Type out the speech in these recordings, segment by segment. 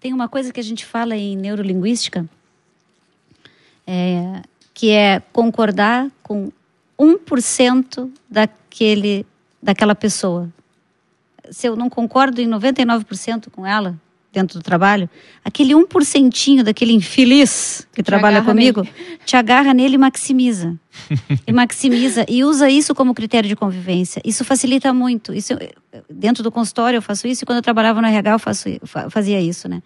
Tem uma coisa que a gente fala em neurolinguística, é, que é concordar com 1% daquele, daquela pessoa. Se eu não concordo em 99% com ela, dentro do trabalho, aquele 1% daquele infeliz que Te trabalha comigo, nele. te agarra nele e maximiza. e maximiza e usa isso como critério de convivência. Isso facilita muito. Isso eu- dentro do consultório eu faço isso e quando eu trabalhava no RH eu faço, fa- fazia isso, né?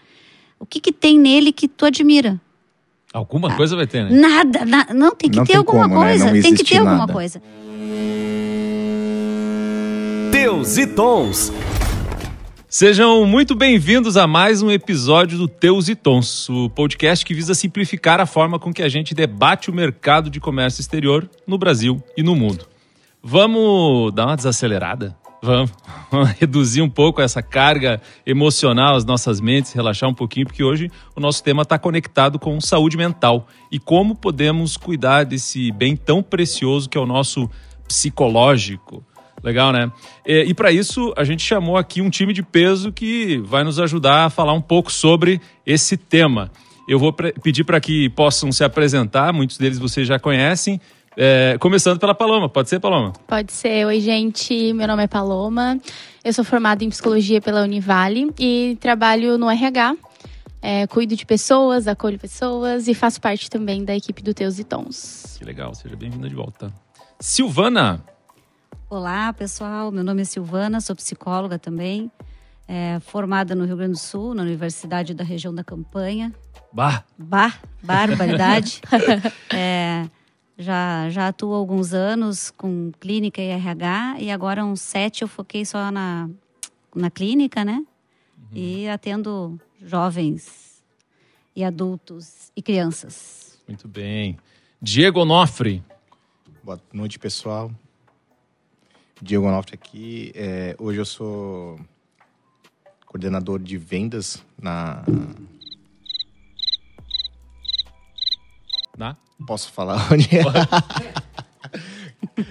O que que tem nele que tu admira? Alguma coisa vai ter, né? Nada, na- não tem que Não ter tem alguma como, né? coisa, Não tem que ter alguma nada. coisa. Teus e Tons. Sejam muito bem-vindos a mais um episódio do Teus e Tons, o podcast que visa simplificar a forma com que a gente debate o mercado de comércio exterior no Brasil e no mundo. Vamos dar uma desacelerada? Vamos. Vamos reduzir um pouco essa carga emocional às nossas mentes, relaxar um pouquinho, porque hoje o nosso tema está conectado com saúde mental e como podemos cuidar desse bem tão precioso que é o nosso psicológico. Legal, né? E, e para isso, a gente chamou aqui um time de peso que vai nos ajudar a falar um pouco sobre esse tema. Eu vou pedir para que possam se apresentar, muitos deles vocês já conhecem, é, começando pela Paloma. Pode ser, Paloma? Pode ser. Oi, gente. Meu nome é Paloma. Eu sou formada em psicologia pela Univale e trabalho no RH. É, cuido de pessoas, acolho pessoas e faço parte também da equipe do Teus e Tons. Que legal, seja bem-vinda de volta. Silvana, Olá, pessoal. Meu nome é Silvana, sou psicóloga também. é, formada no Rio Grande do Sul, na Universidade da Região da Campanha. bah, Bah, barbaridade. É, já, já atuo há alguns anos com clínica e RH e agora uns sete eu foquei só na, na clínica, né? E atendo jovens e adultos e crianças. muito bem. Diego Onofre, Boa noite, pessoal. Diego Onofre aqui. É, hoje eu sou coordenador de vendas na. né? Posso falar onde é?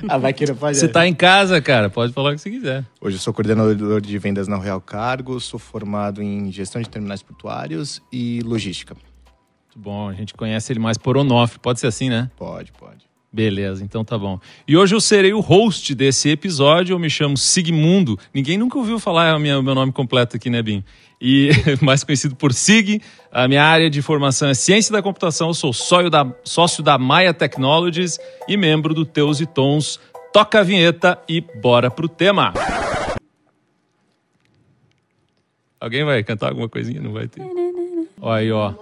ah, vai que não pode. Você tá em casa, cara, pode falar o que você quiser. Hoje eu sou coordenador de vendas na Real Cargo, sou formado em gestão de terminais portuários e logística. Muito bom, a gente conhece ele mais por Onofre, pode ser assim, né? Pode, pode. Beleza, então tá bom. E hoje eu serei o host desse episódio. Eu me chamo Sigmundo. Ninguém nunca ouviu falar o meu nome completo aqui, né, Bim? E mais conhecido por Sig. A minha área de formação é ciência da computação. Eu sou sócio da, sócio da Maia Technologies e membro do Teus e Tons. Toca a vinheta e bora pro tema. Alguém vai cantar alguma coisinha? Não vai ter. Ó aí, ó.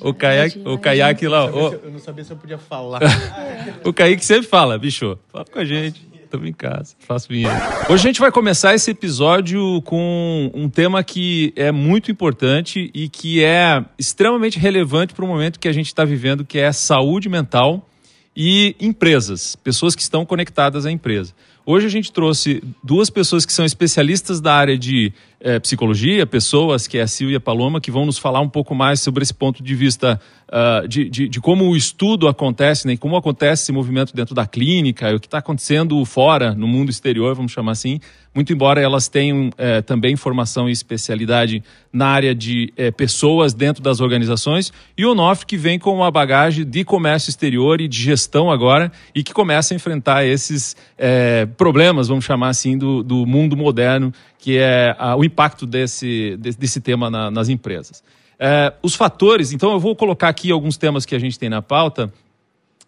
O caiaque, o caiaque lá, ó. Eu não sabia se eu podia falar. O Kaique sempre fala, bicho, fala com a gente. Estamos em casa, faço vinheta. Hoje a gente vai começar esse episódio com um tema que é muito importante e que é extremamente relevante para o momento que a gente está vivendo, que é saúde mental e empresas, pessoas que estão conectadas à empresa. Hoje a gente trouxe duas pessoas que são especialistas da área de eh, psicologia, pessoas, que é a Sil e a Paloma, que vão nos falar um pouco mais sobre esse ponto de vista ah, de, de, de como o estudo acontece, né, como acontece esse movimento dentro da clínica, o que está acontecendo fora, no mundo exterior, vamos chamar assim. Muito embora elas tenham eh, também formação e especialidade na área de eh, pessoas dentro das organizações, e o Onofre que vem com uma bagagem de comércio exterior e de gestão agora, e que começa a enfrentar esses eh, problemas, vamos chamar assim, do, do mundo moderno, que é ah, o impacto desse, desse, tema na- nas empresas. Eh, os fatores, então eu vou colocar aqui alguns temas que a gente tem na pauta,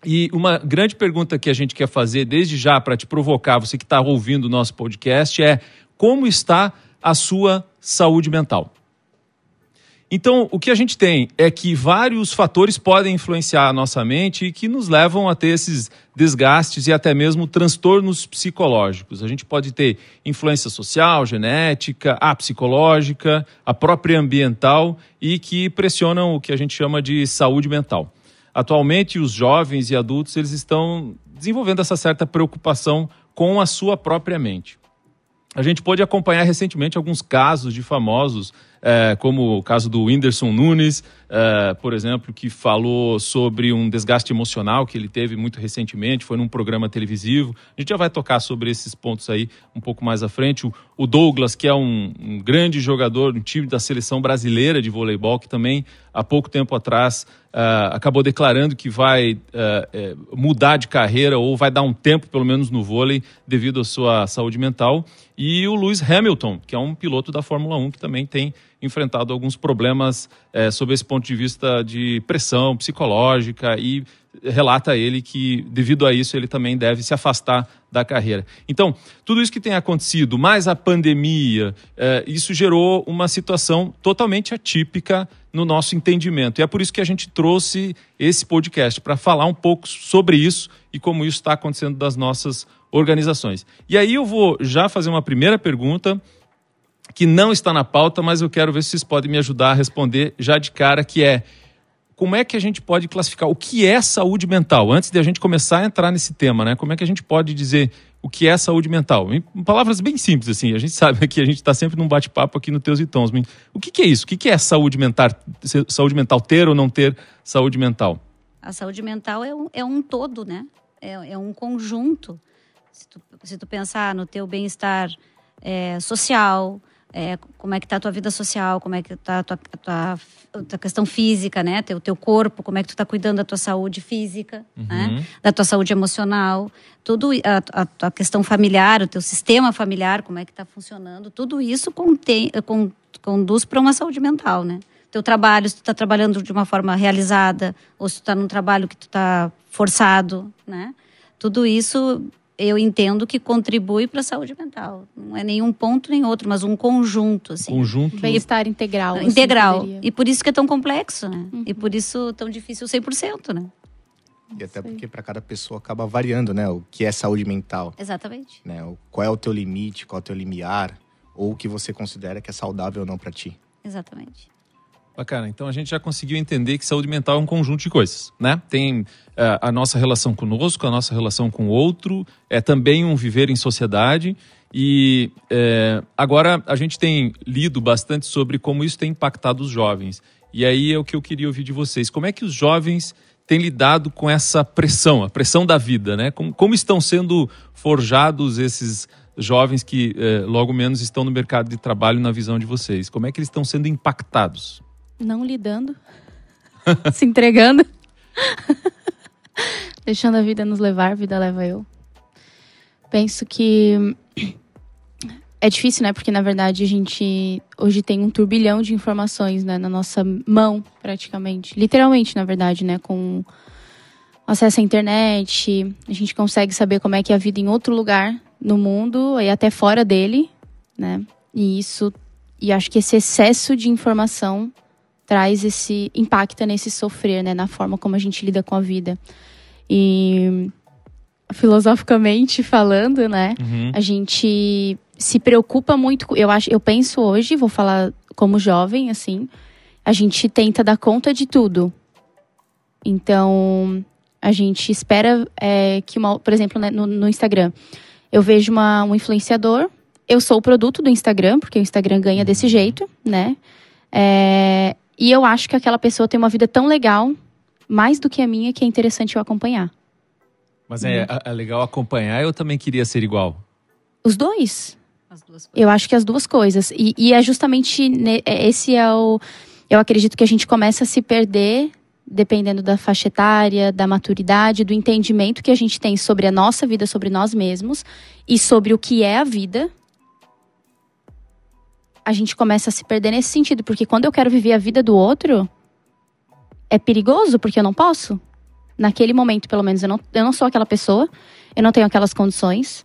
e uma grande pergunta que a gente quer fazer desde já para te provocar, você que está ouvindo o nosso podcast, é como está a sua saúde mental? Então, o que a gente tem é que vários fatores podem influenciar a nossa mente e que nos levam a ter esses desgastes e até mesmo transtornos psicológicos. A gente pode ter influência social, genética, a psicológica, a própria ambiental e que pressionam o que a gente chama de saúde mental. Atualmente, os jovens e adultos eles estão desenvolvendo essa certa preocupação com a sua própria mente. A gente pôde acompanhar recentemente alguns casos de famosos é, como o caso do Whindersson Nunes, é, por exemplo, que falou sobre um desgaste emocional que ele teve muito recentemente, foi num programa televisivo. A gente já vai tocar sobre esses pontos aí um pouco mais à frente. O, o Douglas, que é um, um grande jogador, um time da seleção brasileira de voleibol, que também há pouco tempo atrás uh, acabou declarando que vai uh, mudar de carreira ou vai dar um tempo, pelo menos, no vôlei, devido à sua saúde mental. E o Lewis Hamilton, que é um piloto da Fórmula 1 que também tem enfrentado alguns problemas é, sob esse ponto de vista de pressão psicológica e relata ele que, devido a isso, ele também deve se afastar da carreira. Então, tudo isso que tem acontecido, mais a pandemia, é, isso gerou uma situação totalmente atípica no nosso entendimento. E é por isso que a gente trouxe esse podcast, para falar um pouco sobre isso e como isso está acontecendo das nossas organizações. E aí eu vou já fazer uma primeira pergunta que não está na pauta, mas eu quero ver se vocês podem me ajudar a responder já de cara, que é como é que a gente pode classificar o que é saúde mental? Antes de a gente começar a entrar nesse tema, né? Como é que a gente pode dizer o que é saúde mental? Em palavras bem simples, assim, a gente sabe que a gente está sempre num bate-papo aqui no Teus e Tons. O que, que, é isso? O que, que é saúde mental? Saúde mental, ter ou não ter saúde mental? A saúde mental é um, é um todo, né? É, é um conjunto. Se tu, se tu pensar no teu bem-estar é, social, é, como é que está a tua vida social, como é que está a tua, a tua, a tua questão física, né? Teu, teu corpo, como é que tu está cuidando da tua saúde física, uhum. né? Da tua saúde emocional, tudo a, a, tua questão familiar, o teu sistema familiar, como é que está funcionando, tudo isso contém, con, conduz para uma saúde mental, né? Teu trabalho, se tu está trabalhando de uma forma realizada, ou se tu está num trabalho que tu está forçado, né? Tudo isso eu entendo que contribui para a saúde mental. Não é nenhum ponto nem outro, mas um conjunto. Assim. Conjunto. Bem-estar integral. Assim, integral. E por isso que é tão complexo, né? Uhum. E por isso tão difícil 100%, né? E até porque para cada pessoa acaba variando, né? O que é saúde mental. Exatamente. Né? Qual é o teu limite, qual é o teu limiar, ou o que você considera que é saudável ou não para ti. Exatamente. Bacana. Então a gente já conseguiu entender que saúde mental é um conjunto de coisas, né? Tem é, a nossa relação conosco, a nossa relação com o outro, é também um viver em sociedade. E é, agora a gente tem lido bastante sobre como isso tem impactado os jovens. E aí é o que eu queria ouvir de vocês. Como é que os jovens têm lidado com essa pressão, a pressão da vida, né? Como, como estão sendo forjados esses jovens que é, logo menos estão no mercado de trabalho na visão de vocês? Como é que eles estão sendo impactados? Não lidando, se entregando, deixando a vida nos levar, a vida leva eu. Penso que é difícil, né? Porque na verdade a gente hoje tem um turbilhão de informações né? na nossa mão, praticamente. Literalmente, na verdade, né? Com acesso à internet, a gente consegue saber como é que é a vida em outro lugar no mundo e até fora dele, né? E isso, e acho que esse excesso de informação traz esse impacta nesse sofrer, né, na forma como a gente lida com a vida. E filosoficamente falando, né, uhum. a gente se preocupa muito, eu acho, eu penso hoje, vou falar como jovem assim, a gente tenta dar conta de tudo. Então, a gente espera é, que uma, por exemplo, né, no, no, Instagram, eu vejo uma, um influenciador, eu sou o produto do Instagram, porque o Instagram ganha desse jeito, né? É, e eu acho que aquela pessoa tem uma vida tão legal, mais do que a minha, que é interessante eu acompanhar. Mas é, uhum. é legal acompanhar, eu também queria ser igual. Os dois. Eu acho que as duas coisas. E, e é justamente é, esse é o. Eu acredito que a gente começa a se perder dependendo da faixa etária, da maturidade, do entendimento que a gente tem sobre a nossa vida, sobre nós mesmos e sobre o que é a vida, a gente começa a se perder nesse sentido, porque quando eu quero viver a vida do outro, é perigoso, porque eu não posso. Naquele momento, pelo menos, eu não, eu não sou aquela pessoa, eu não tenho aquelas condições,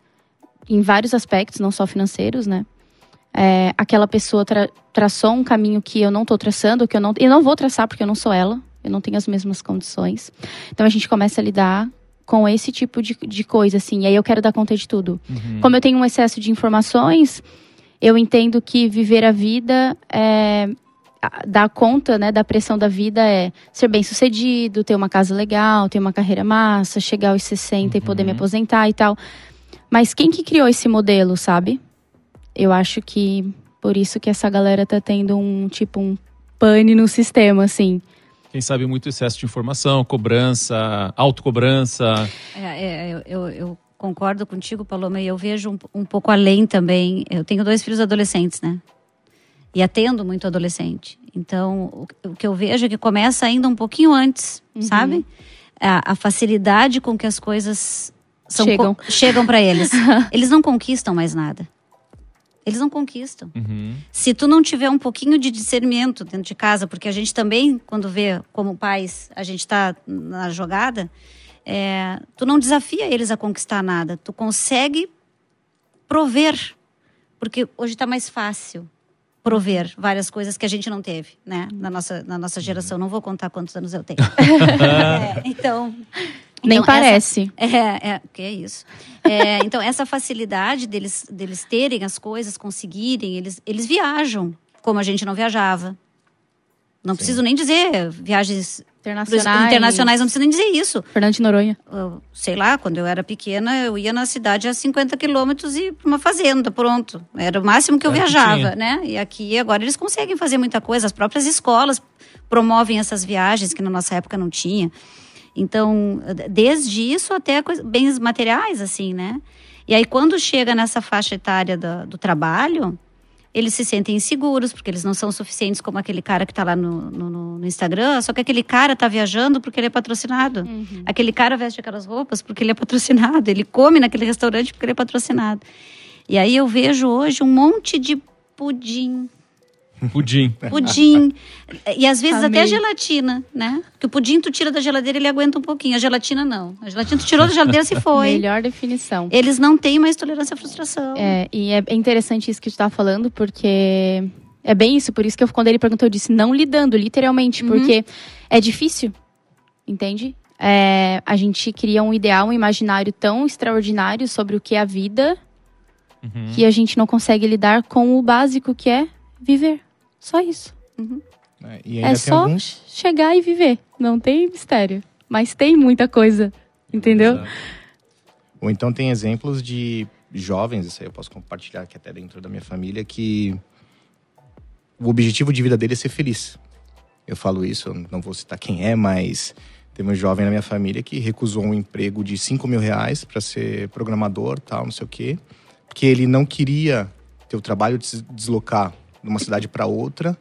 em vários aspectos, não só financeiros, né? É, aquela pessoa tra traçou um caminho que eu não estou traçando, que eu não, eu não vou traçar porque eu não sou ela, eu não tenho as mesmas condições. Então a gente começa a lidar com esse tipo de, de coisa, assim, e aí eu quero dar conta de tudo. Uhum. Como eu tenho um excesso de informações, eu entendo que viver a vida é dar conta né, da pressão da vida é ser bem sucedido, ter uma casa legal, ter uma carreira massa, chegar aos 60 uhum. e poder me uhum. aposentar e tal. Mas quem que criou esse modelo, sabe? Eu acho que Por isso que essa galera tá tendo um tipo um pane no sistema, assim. Quem sabe muito excesso de informação, cobrança, autocobrança. É, é, eu, eu, eu concordo contigo, Paloma, e eu vejo um, um pouco além também. Eu tenho dois filhos adolescentes, né? E atendo muito adolescente. Então, o, o que eu vejo é que começa ainda um pouquinho antes, sabe? A, a facilidade com que as coisas são Chegam. chegam para eles. eles não conquistam mais nada. Eles não conquistam. Uhum. Se tu não tiver um pouquinho de discernimento dentro de casa, porque a gente também, quando vê como pais, a gente está na jogada, é, tu não desafia eles a conquistar nada. Tu consegue prover, porque hoje está mais fácil prover várias coisas que a gente não teve, né? Na nossa, na nossa geração. Não vou contar quantos anos eu tenho. É, então... Nem então, essa- parece. é, é, que é isso. É, então, essa facilidade deles, deles terem as coisas, conseguirem, eles, eles viajam como a gente não viajava. Não preciso nem dizer viagens Internacionais. internacionais, não preciso nem dizer isso. Fernando de Noronha. Eu, sei lá, quando eu era pequena, eu ia na cidade a 50 quilômetros e para uma fazenda, pronto. Era o máximo que eu que viajava, né? E aqui, agora, eles conseguem fazer muita coisa. As próprias escolas promovem essas viagens que na nossa época não tinha. Então, desde isso até coisa- bens materiais, assim, né? E aí, quando chega nessa faixa etária do, do trabalho, eles se sentem inseguros, porque eles não são suficientes como aquele cara que está lá no, no- no- Instagram, só que aquele cara está viajando porque ele é patrocinado. Aquele cara veste aquelas roupas porque ele é patrocinado. Ele come naquele restaurante porque ele é patrocinado. E aí eu vejo hoje um monte de pudim. Pudim. Pudim. e às vezes até Amei. gelatina, né? Porque o pudim tu tira da geladeira ele aguenta um pouquinho. A gelatina não. A gelatina tu tirou da geladeira se foi. Melhor definição. Eles não têm mais tolerância à frustração. É, e é interessante isso que tu tá falando, porque é bem isso. Por isso que eu, quando ele perguntou, eu disse não lidando, literalmente, porque é difícil, entende? É, a gente cria um ideal, um imaginário tão extraordinário sobre o que é a vida, Uhum. que a gente não consegue lidar com o básico que é viver. Só isso. ainda É tem só alguns. chegar e viver. Não tem mistério. Mas tem muita coisa, entendeu? Exato. Ou então tem exemplos de jovens, isso aí eu posso compartilhar aqui até dentro da minha família, que o objetivo de vida dele é ser feliz. Eu falo isso, eu não vou citar quem é, mas teve um jovem na minha família que recusou um emprego de 5 mil reais para ser programador, tal, não sei o quê, porque ele não queria ter o trabalho de se deslocar de uma cidade para outra,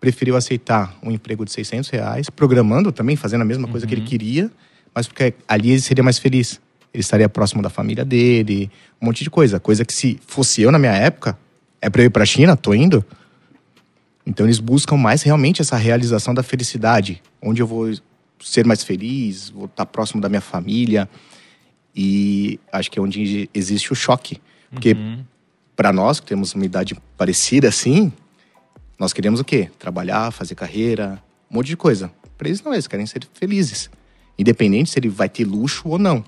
preferiu aceitar um emprego de 600 reais, programando também, fazendo a mesma coisa que ele queria, mas porque ali ele seria mais feliz. Ele estaria próximo da família dele, um monte de coisa. Coisa que se fosse eu na minha época, é pra eu ir pra China, tô indo. Então eles buscam mais realmente essa realização da felicidade, onde eu vou ser mais feliz, vou estar próximo da minha família. E acho que é onde existe o choque. Porque Uhum. Para nós que temos uma idade parecida assim, nós queremos o quê? Trabalhar, fazer carreira, um monte de coisa. Para eles não, eles querem ser felizes. Independente se ele vai ter luxo ou não.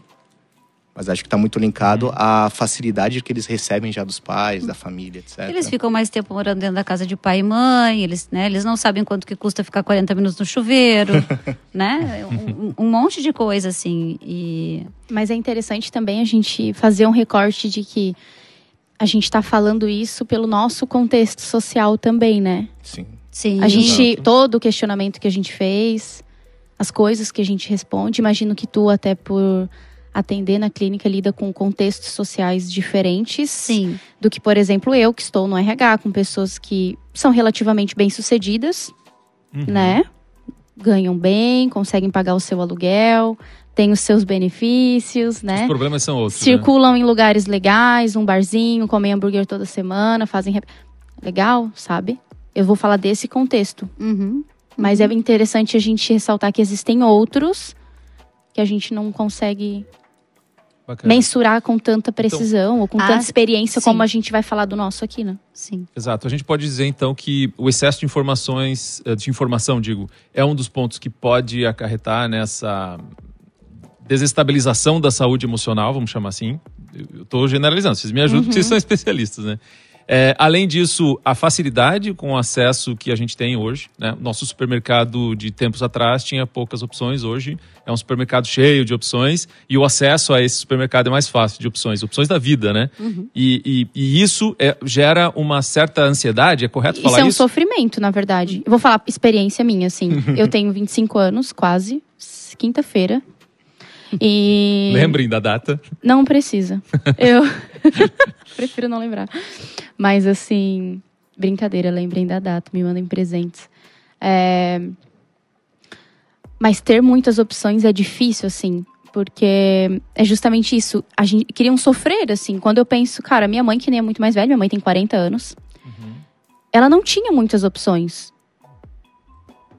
Mas acho que está muito linkado à facilidade que eles recebem já dos pais, da família, etc. Eles ficam mais tempo morando dentro da casa de pai e mãe, eles, né, eles não sabem quanto que custa ficar 40 minutos no chuveiro, né? Um, um monte de coisa, assim. E Mas é interessante também a gente fazer um recorte de que a gente está falando isso pelo nosso contexto social também, né? Sim. sim. A gente, Exato. todo o questionamento que a gente fez, as coisas que a gente responde, imagino que tu, até por atender na clínica, lida com contextos sociais diferentes Sim. do que, por exemplo, eu, que estou no RH, com pessoas que são relativamente bem-sucedidas, Uhum. né? Ganham bem, conseguem pagar o seu aluguel, têm os seus benefícios, Os né? problemas são outros. né? Circulam em lugares legais, um barzinho, comem hambúrguer toda semana, fazem. rep- Legal, sabe? Eu vou falar desse contexto. Uhum. Mas é interessante a gente ressaltar que existem outros que a gente não consegue Bacana. mensurar com tanta precisão ou com Ah, tanta experiência sim. como a gente vai falar do nosso aqui, né? Sim. Exato. A gente pode dizer então que o excesso de informações, eh, de informação, digo, é um dos pontos que pode acarretar nessa desestabilização da saúde emocional, vamos chamar assim. Eu estou generalizando, vocês me ajudam, porque vocês são especialistas, né? É, além disso, a facilidade com o acesso que a gente tem hoje. Né? Nosso supermercado de tempos atrás tinha poucas opções, hoje é um supermercado cheio de opções e o acesso a esse supermercado é mais fácil de opções, opções da vida, né? Uhum. E, e, e, isso é, gera uma certa ansiedade, é correto falar isso? Isso é um sofrimento, na verdade. Eu vou falar experiência minha, assim. eu tenho 25 anos, quase, quinta-feira. E. Lembrem da data. Não precisa. Eu prefiro não lembrar. Mas assim, brincadeira, lembrem da data, me mandem presentes. É... Mas ter muitas opções é difícil, assim, porque é justamente isso. A gente queriam sofrer, assim. Quando eu penso, cara, minha mãe, que nem é muito mais velha, minha mãe tem 40 anos, uhum. ela não tinha muitas opções.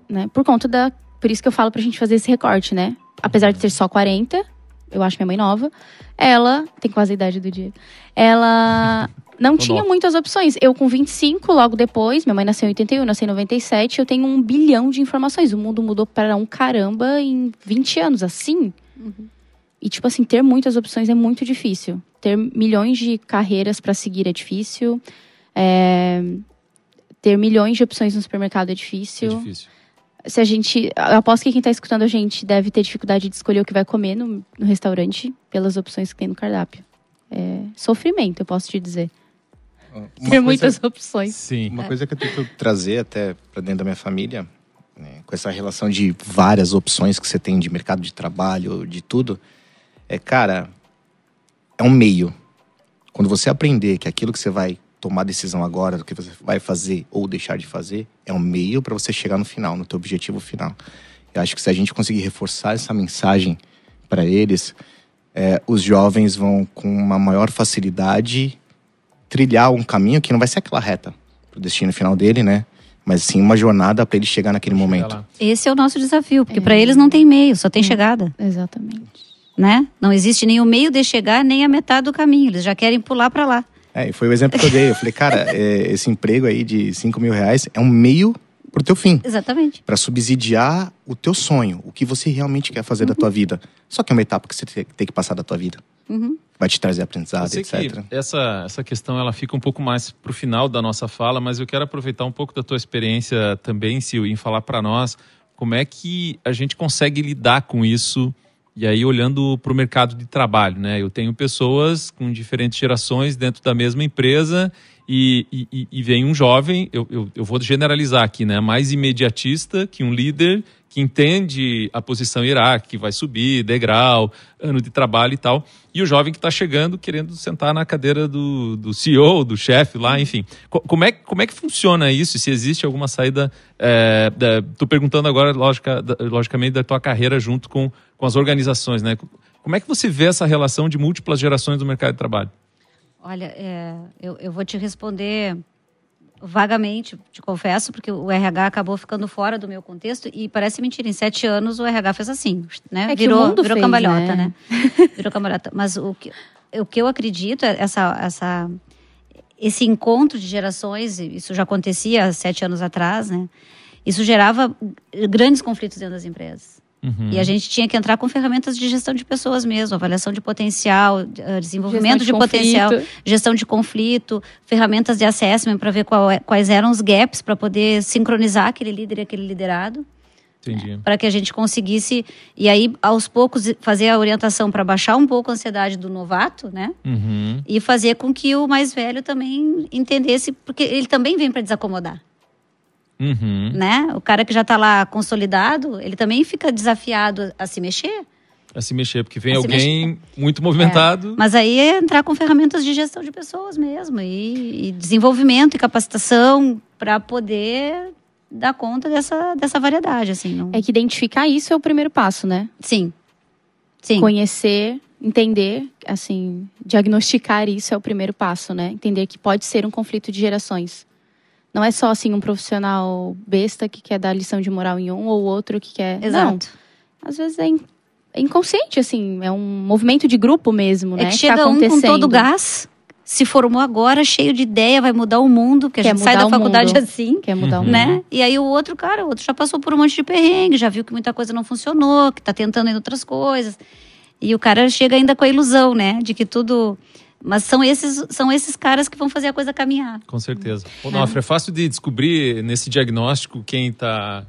Né? Por conta da. Por isso que eu falo pra gente fazer esse recorte, né? Apesar de ter só 40, eu acho minha mãe nova, ela tem quase a idade do dia. Ela não tinha muitas opções. Eu com 25, logo depois, minha mãe nasceu em 81, nasceu em 97, eu tenho um bilhão de informações. O mundo mudou para um caramba em 20 anos, assim. Uhum. E, tipo assim, ter muitas opções é muito difícil. Ter milhões de carreiras para seguir é difícil. É... Ter milhões de opções no supermercado é difícil. É difícil se a gente. Eu aposto que quem está escutando a gente deve ter dificuldade de escolher o que vai comer no, no restaurante pelas opções que tem no cardápio. É sofrimento, eu posso te dizer. Uma ter coisa, muitas opções. Sim. Uma é. coisa que eu tento trazer até para dentro da minha família, né, com essa relação de várias opções que você tem de mercado de trabalho, de tudo, é, cara, é um meio. Quando você aprender que aquilo que você vai tomar decisão agora do que você vai fazer ou deixar de fazer é um meio para você chegar no final, no teu objetivo final. Eu acho que se a gente conseguir reforçar essa mensagem para eles, é, os jovens vão com uma maior facilidade trilhar um caminho que não vai ser aquela reta pro destino final dele, né? Mas sim uma jornada para ele chegar naquele momento. Lá. Esse é o nosso desafio, porque é. para eles não tem meio, só tem é. chegada. Exatamente. Né? Não existe nem o meio de chegar, nem a metade do caminho. Eles já querem pular para lá. É, foi o exemplo que eu dei. Eu falei, cara, é, esse emprego aí de 5 mil reais é um meio pro teu fim. Exatamente. Para subsidiar o teu sonho, o que você realmente quer fazer uhum. da tua vida. Só que é uma etapa que você tem que passar da tua vida. Uhum. Vai te trazer aprendizado, etc. essa, essa questão ela fica um pouco mais pro final da nossa fala, mas eu quero aproveitar um pouco da tua experiência também, Sil, em falar para nós como é que a gente consegue lidar com isso e aí, olhando para o mercado de trabalho, né? Eu tenho pessoas com diferentes gerações dentro da mesma empresa e, e, e vem um jovem, eu, eu, eu, vou generalizar aqui, né? Mais imediatista que um líder que entende a posição hierárquica, que vai subir, degrau, ano de trabalho e tal. E o jovem que está chegando querendo sentar na cadeira do, do CEO, do chefe lá, enfim. Como é, como é que funciona isso? Se existe alguma saída. Estou é, perguntando agora, logica, logicamente, da tua carreira junto com, com as organizações, né? Como é que você vê essa relação de múltiplas gerações do mercado de trabalho? Olha, é, eu, eu vou te responder vagamente, te confesso, porque o RH acabou ficando fora do meu contexto e parece mentira. Em sete anos o RH fez assim, né? É virou, virou fez, cambalhota, né? né? Virou cambalhota. Mas o que, o que eu acredito é essa, essa, esse encontro de gerações, isso já acontecia há sete anos atrás, né? Isso gerava grandes conflitos dentro das empresas. Uhum. E a gente tinha que entrar com ferramentas de gestão de pessoas mesmo, avaliação de potencial, eh, desenvolvimento de, de potencial, gestão de conflito, ferramentas de assessment para ver qual, é, quais eram os gaps para poder sincronizar aquele líder e aquele liderado. Entendi. Para que a gente conseguisse, e aí, aos poucos, fazer a orientação para baixar um pouco a ansiedade do novato, né? Uhum. E fazer com que o mais velho também entendesse, porque ele também vem para desacomodar. Uhum. Né? O cara que já está lá consolidado, ele também fica desafiado a se mexer. A se mexer, porque vem alguém mexer. muito movimentado. É. Mas aí é entrar com ferramentas de gestão de pessoas mesmo, e, e desenvolvimento e capacitação para poder dar conta dessa, dessa variedade. Assim, não... É que identificar isso é o primeiro passo, né? Sim. Sim. Conhecer, entender, assim, diagnosticar isso é o primeiro passo, né? Entender que pode ser um conflito de gerações. Não é só assim um profissional besta que quer dar lição de moral em um ou outro que quer. Exato. Não. Às vezes é, in... é inconsciente, assim, é um movimento de grupo mesmo, é né? Que chega tá um com todo gás, se formou agora, cheio de ideia, vai mudar o mundo, porque a gente sai da faculdade mundo. assim. Quer mudar uhum. o né? mundo. E aí o outro, cara, o outro já passou por um monte de perrengue, já viu que muita coisa não funcionou, que tá tentando em outras coisas. E o cara chega ainda com a ilusão, né? De que tudo Mas são esses, são esses caras que vão fazer a coisa caminhar. Com certeza. Ô, Nofre, é fácil de descobrir nesse diagnóstico quem está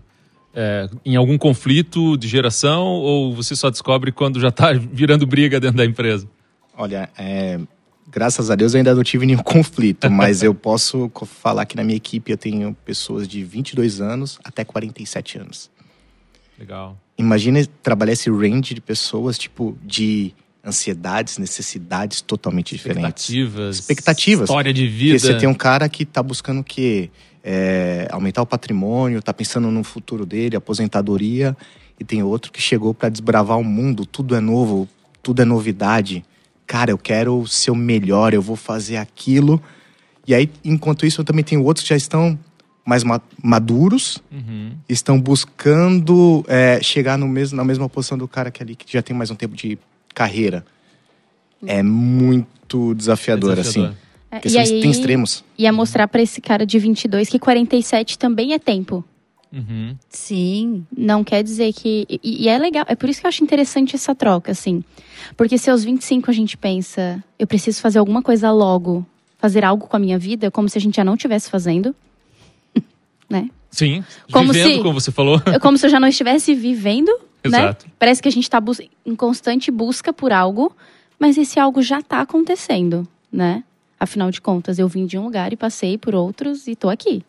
em algum conflito de geração ou você só descobre quando já está virando briga dentro da empresa? Olha, é, graças a Deus eu ainda não tive nenhum conflito, mas eu posso falar que na minha equipe eu tenho pessoas de 22 anos até 47 anos. Legal. Imagina trabalhar esse range de pessoas, tipo, de ansiedades, necessidades totalmente diferentes. Expectativas. Expectativas. História de vida. Porque você tem um cara que tá buscando o quê? É, aumentar o patrimônio, tá pensando no futuro dele, aposentadoria. E tem outro que chegou para desbravar o mundo, tudo é novo, tudo é novidade. Cara, eu quero ser o melhor, eu vou fazer aquilo. E aí, enquanto isso, eu também tenho outros que já estão mais maduros, uhum. estão buscando é, chegar no mesmo, na mesma posição do cara que ali que já tem mais um tempo de carreira. É muito desafiador, É desafiador. assim. É, e aí, tem extremos. ia mostrar pra esse cara de 22 que 47 também é tempo. Uhum. Sim. Não quer dizer que. E, e é legal, é por isso que eu acho interessante essa troca, assim. Porque se aos 25 a gente pensa, eu preciso fazer alguma coisa logo, fazer algo com a minha vida, como se a gente já não estivesse fazendo. né? Sim. Como Vivendo, se- como você falou. É como se eu já não estivesse vivendo, né? Exato. Parece que a gente está em constante busca por algo, mas esse algo já está acontecendo, né? Afinal de contas, eu vim de um lugar e passei por outros e estou aqui.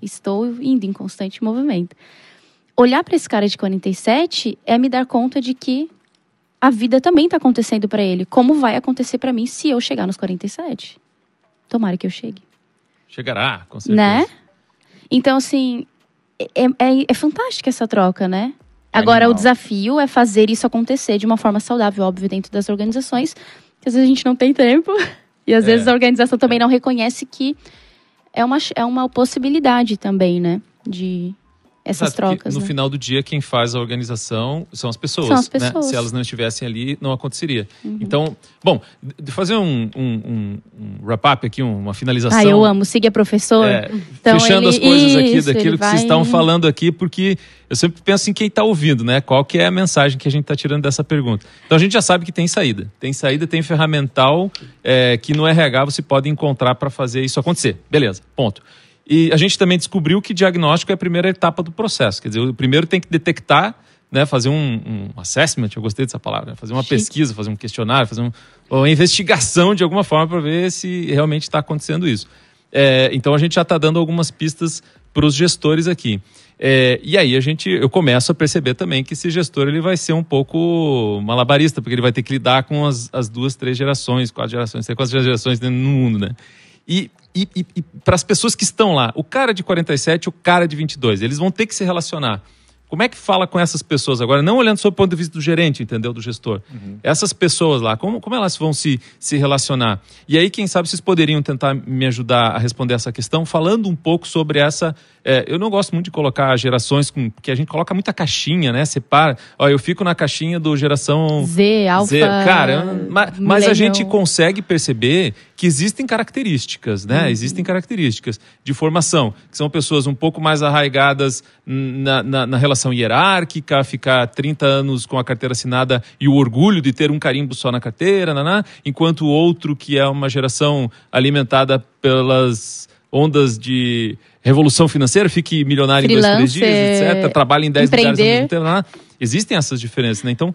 Estou indo em constante movimento. Olhar para esse cara de 47 é me dar conta de que a vida também está acontecendo para ele. Como vai acontecer para mim se eu chegar nos 47? Tomara que eu chegue Chegará, com certeza. né? Então, assim, é, é, é fantástica essa troca, né? Agora, Animal. o desafio é fazer isso acontecer de uma forma saudável, óbvio, dentro das organizações, que às vezes a gente não tem tempo. E às É. vezes a organização também não reconhece que é uma, é uma possibilidade também, né? De essas Exato, trocas. No né? final do dia, quem faz a organização são as pessoas. São as né? pessoas. Uhum. Se elas não estivessem ali, não aconteceria. Então, bom, de fazer um, um, um- um wrap-up aqui, uma finalização. Ah, eu amo. Siga professor. É, Então, fechando ele- as coisas aqui isso, daquilo que vocês vai- estavam falando aqui, porque eu sempre penso em quem está ouvindo, né? Qual que é a mensagem que a gente está tirando dessa pergunta. Então a gente já sabe que tem saída. Tem saída, tem ferramental é, que no RH você pode encontrar para fazer isso acontecer. Beleza, ponto. E a gente também descobriu que diagnóstico é a primeira etapa do processo. Quer dizer, o primeiro tem que detectar, né, fazer um, um assessment, eu gostei dessa palavra, né? fazer uma Chique. pesquisa, fazer um questionário, fazer um- uma investigação de alguma forma para ver se realmente está acontecendo isso. É, então a gente já está dando algumas pistas para os gestores aqui. É, e aí a gente, eu começo a perceber também que esse gestor ele vai ser um pouco malabarista, porque ele vai ter que lidar com as, as duas, três gerações, quatro gerações, sei quantas gerações no mundo, né? E, e, e, para as pessoas que estão lá, o cara de 47 o cara de 22, eles vão ter que se relacionar. Como é que fala com essas pessoas agora? Não olhando sob o ponto de vista do gerente, entendeu? Do gestor. Essas pessoas lá, como, como elas vão se, se relacionar? E aí, quem sabe, vocês poderiam tentar me ajudar a responder essa questão, falando um pouco sobre essa. é, eu não gosto muito de colocar gerações, com, porque a gente coloca muita caixinha, né? Separa. Ó, eu fico na caixinha do geração Z, alfa. Z. Cara, ma- mas, a gente consegue perceber que existem características, né? Existem características de formação, que são pessoas um pouco mais arraigadas na, na, na relação hierárquica, ficar 30 anos com a carteira assinada e o orgulho de ter um carimbo só na carteira, naná, enquanto o outro que é uma geração alimentada pelas ondas de revolução financeira, fique milionário em dois, três dias, etc. Trabalha em 10 lugares ao mesmo tempo. Existem essas diferenças, né? Então,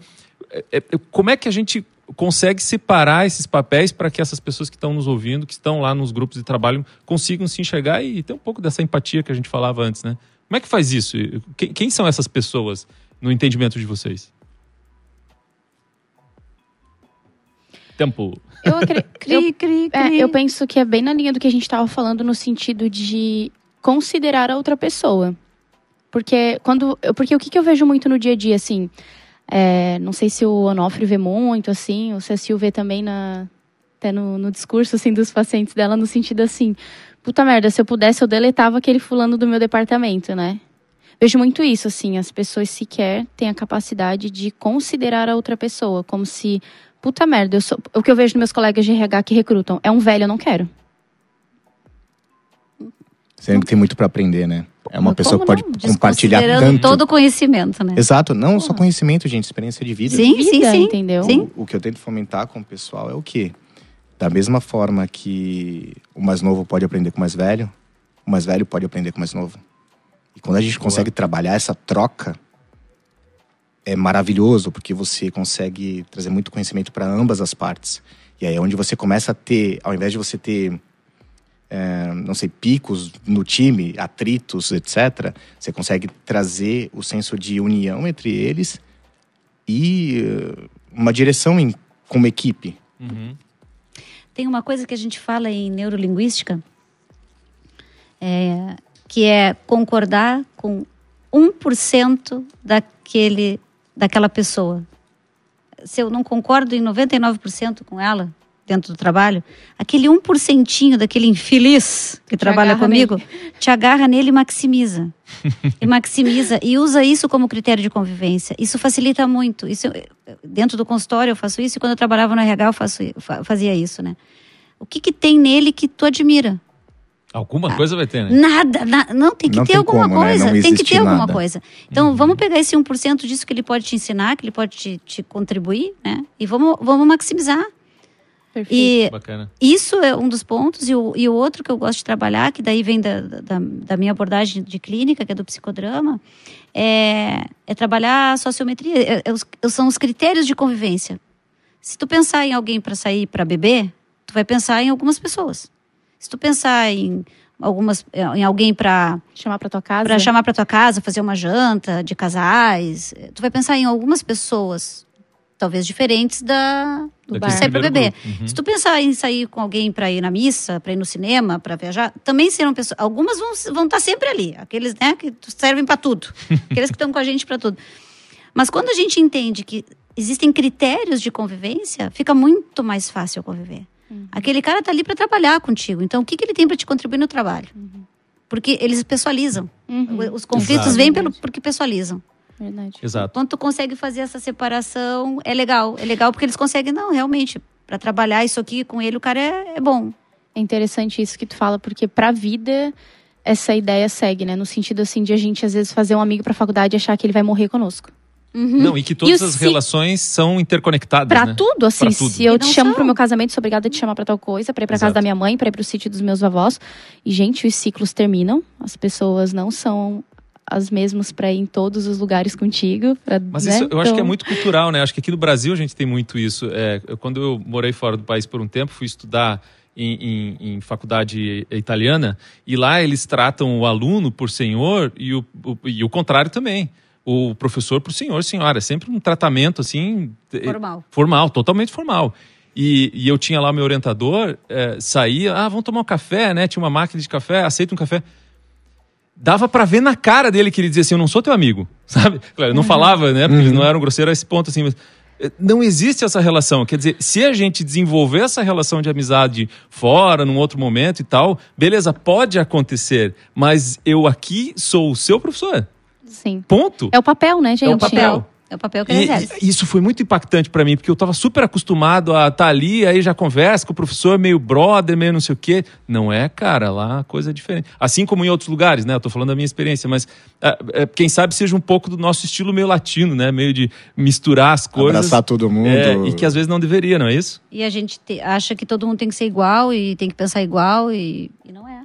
é- é- como é que a gente consegue separar esses papéis para que essas pessoas que estão nos ouvindo, que estão lá nos grupos de trabalho, consigam se enxergar e ter um pouco dessa empatia que a gente falava antes, né? Como é que faz isso? Quem, quem são essas pessoas no entendimento de vocês? Tempo. Eu, eu Cri, cri, É, cri. eu penso que é bem na linha do que a gente estava falando no sentido de considerar a outra pessoa. Porque quando. Porque o que, que eu vejo muito no dia a dia, assim. É, não sei se o Onofre vê muito, assim, ou se a Sil vê também na, até no, no discurso assim, dos pacientes dela, no sentido assim, puta merda, se eu pudesse, eu deletava aquele fulano do meu departamento, né? Vejo muito isso, assim, as pessoas sequer têm a capacidade de considerar a outra pessoa, como se, puta merda, eu sou, o que eu vejo nos meus colegas de RH que recrutam, é um velho, eu não quero. Que tem muito para aprender, né? É uma pessoa que pode não? compartilhar tanto. todo o conhecimento, né? Exato, não só conhecimento, gente, experiência de vida. Sim, sim, Vida, sim. entendeu? Sim. O, o que eu tento fomentar com o pessoal é o quê? Da mesma forma que o mais novo pode aprender com o mais velho, o mais velho pode aprender com o mais novo. E quando a gente Boa. consegue trabalhar essa troca, é maravilhoso, porque você consegue trazer muito conhecimento para ambas as partes. E aí é onde você começa a ter, ao invés de você ter, é, não sei, picos no time, atritos, etc., você consegue trazer o senso de união entre eles e eh, uma direção em, como equipe. Uhum. Tem uma coisa que a gente fala em neurolinguística, é, que é concordar com 1% daquele, daquela pessoa. Se eu não concordo em 99% com ela, dentro do trabalho, aquele 1% daquele infeliz que trabalha agarra comigo, te agarra nele e maximiza. e maximiza e usa isso como critério de convivência. Isso facilita muito. Isso, dentro do consultório eu faço isso e quando eu trabalhava no RH eu faço, fa- fazia isso, né? O que, que tem nele que tu admira? Alguma coisa vai ter, né? Nada, na- não, tem que Não ter tem alguma como, né? coisa. Não tem que ter alguma nada. coisa. Então, vamos pegar esse 1% disso que ele pode te ensinar, que ele pode te, te contribuir, né? E vamos, vamos maximizar. Perfeito. E Bacana. isso é um dos pontos. E o, e o outro que eu gosto de trabalhar, que daí vem da, da, da minha abordagem de clínica, que é do psicodrama, é, é trabalhar a sociometria. É- é os- são os critérios de convivência. Se tu pensar em alguém para sair para beber, tu vai pensar em algumas pessoas. Se tu pensar em algumas em alguém para Chamar pra tua casa. para chamar para tua casa, fazer uma janta de casais, tu vai pensar em algumas pessoas talvez diferentes da Do bar. sair para beber. Uhum. Se tu pensar em sair com alguém para ir na missa, para ir no cinema, para viajar, também serão pessoas. Algumas vão vão estar sempre ali, aqueles né que servem para tudo, aqueles que estão com a gente para tudo. Mas quando a gente entende que existem critérios de convivência, fica muito mais fácil conviver. Aquele cara tá ali para trabalhar contigo. Então, o que, que ele tem para te contribuir no trabalho? Porque eles pessoalizam. Uhum. Os conflitos Exato. vêm pelo, porque pessoalizam. Verdade. Exato. Quando tu consegue fazer essa separação, é legal. É legal porque eles conseguem, não, realmente, para trabalhar isso aqui com ele, o cara é, é bom. É interessante isso que tu fala, porque pra vida essa ideia segue, né? No sentido assim de a gente às vezes fazer um amigo pra faculdade e achar que ele vai morrer conosco. Não, e que todas o as ci- relações são interconectadas, Pra né? tudo, assim, Pra tudo. se eu E te chamo são. pro meu casamento, sou obrigada a te chamar pra tal coisa, pra ir pra casa Exato. da minha mãe, pra ir pro sítio dos meus avós. E, gente, os ciclos terminam, as pessoas não são as mesmas pra ir em todos os lugares contigo. pra- Mas né? isso eu acho que é Então, muito cultural, né? Acho que aqui no Brasil a gente tem muito isso. É, eu- quando eu morei fora do país por um tempo, fui estudar em, em- em faculdade italiana e lá eles tratam o aluno por senhor e o, o- e o contrário também. O professor por senhor, senhora. É sempre um tratamento assim. Formal. Formal, totalmente formal. E, e eu tinha lá meu orientador, eh, saía, ah, vamos tomar um café, né? Tinha uma máquina de café, aceita um café. Dava pra ver na cara dele que ele dizia assim, eu não sou teu amigo, sabe? Claro, eu não falava, né? Porque eles não eram grosseiros a esse ponto, assim, mas eh, não existe essa relação. Quer dizer, se a gente desenvolver essa relação de amizade fora, num outro momento e tal, beleza, pode acontecer, mas eu aqui sou o seu professor. Sim. Ponto. É o papel, né, gente? É o papel. É o papel que ele exerce. isso foi muito impactante pra mim, porque eu tava super acostumado a estar ali, aí já conversa com o professor, meio brother, meio não sei o quê. Não é, cara, lá a coisa é diferente. Assim como em outros lugares, né? Eu tô falando da minha experiência, mas é, é, quem sabe seja um pouco do nosso estilo meio latino, né? Meio de misturar as coisas. Abraçar todo mundo. É, e que às vezes não deveria, não é isso? E a gente te- acha que todo mundo tem que ser igual e tem que pensar igual e, e não é.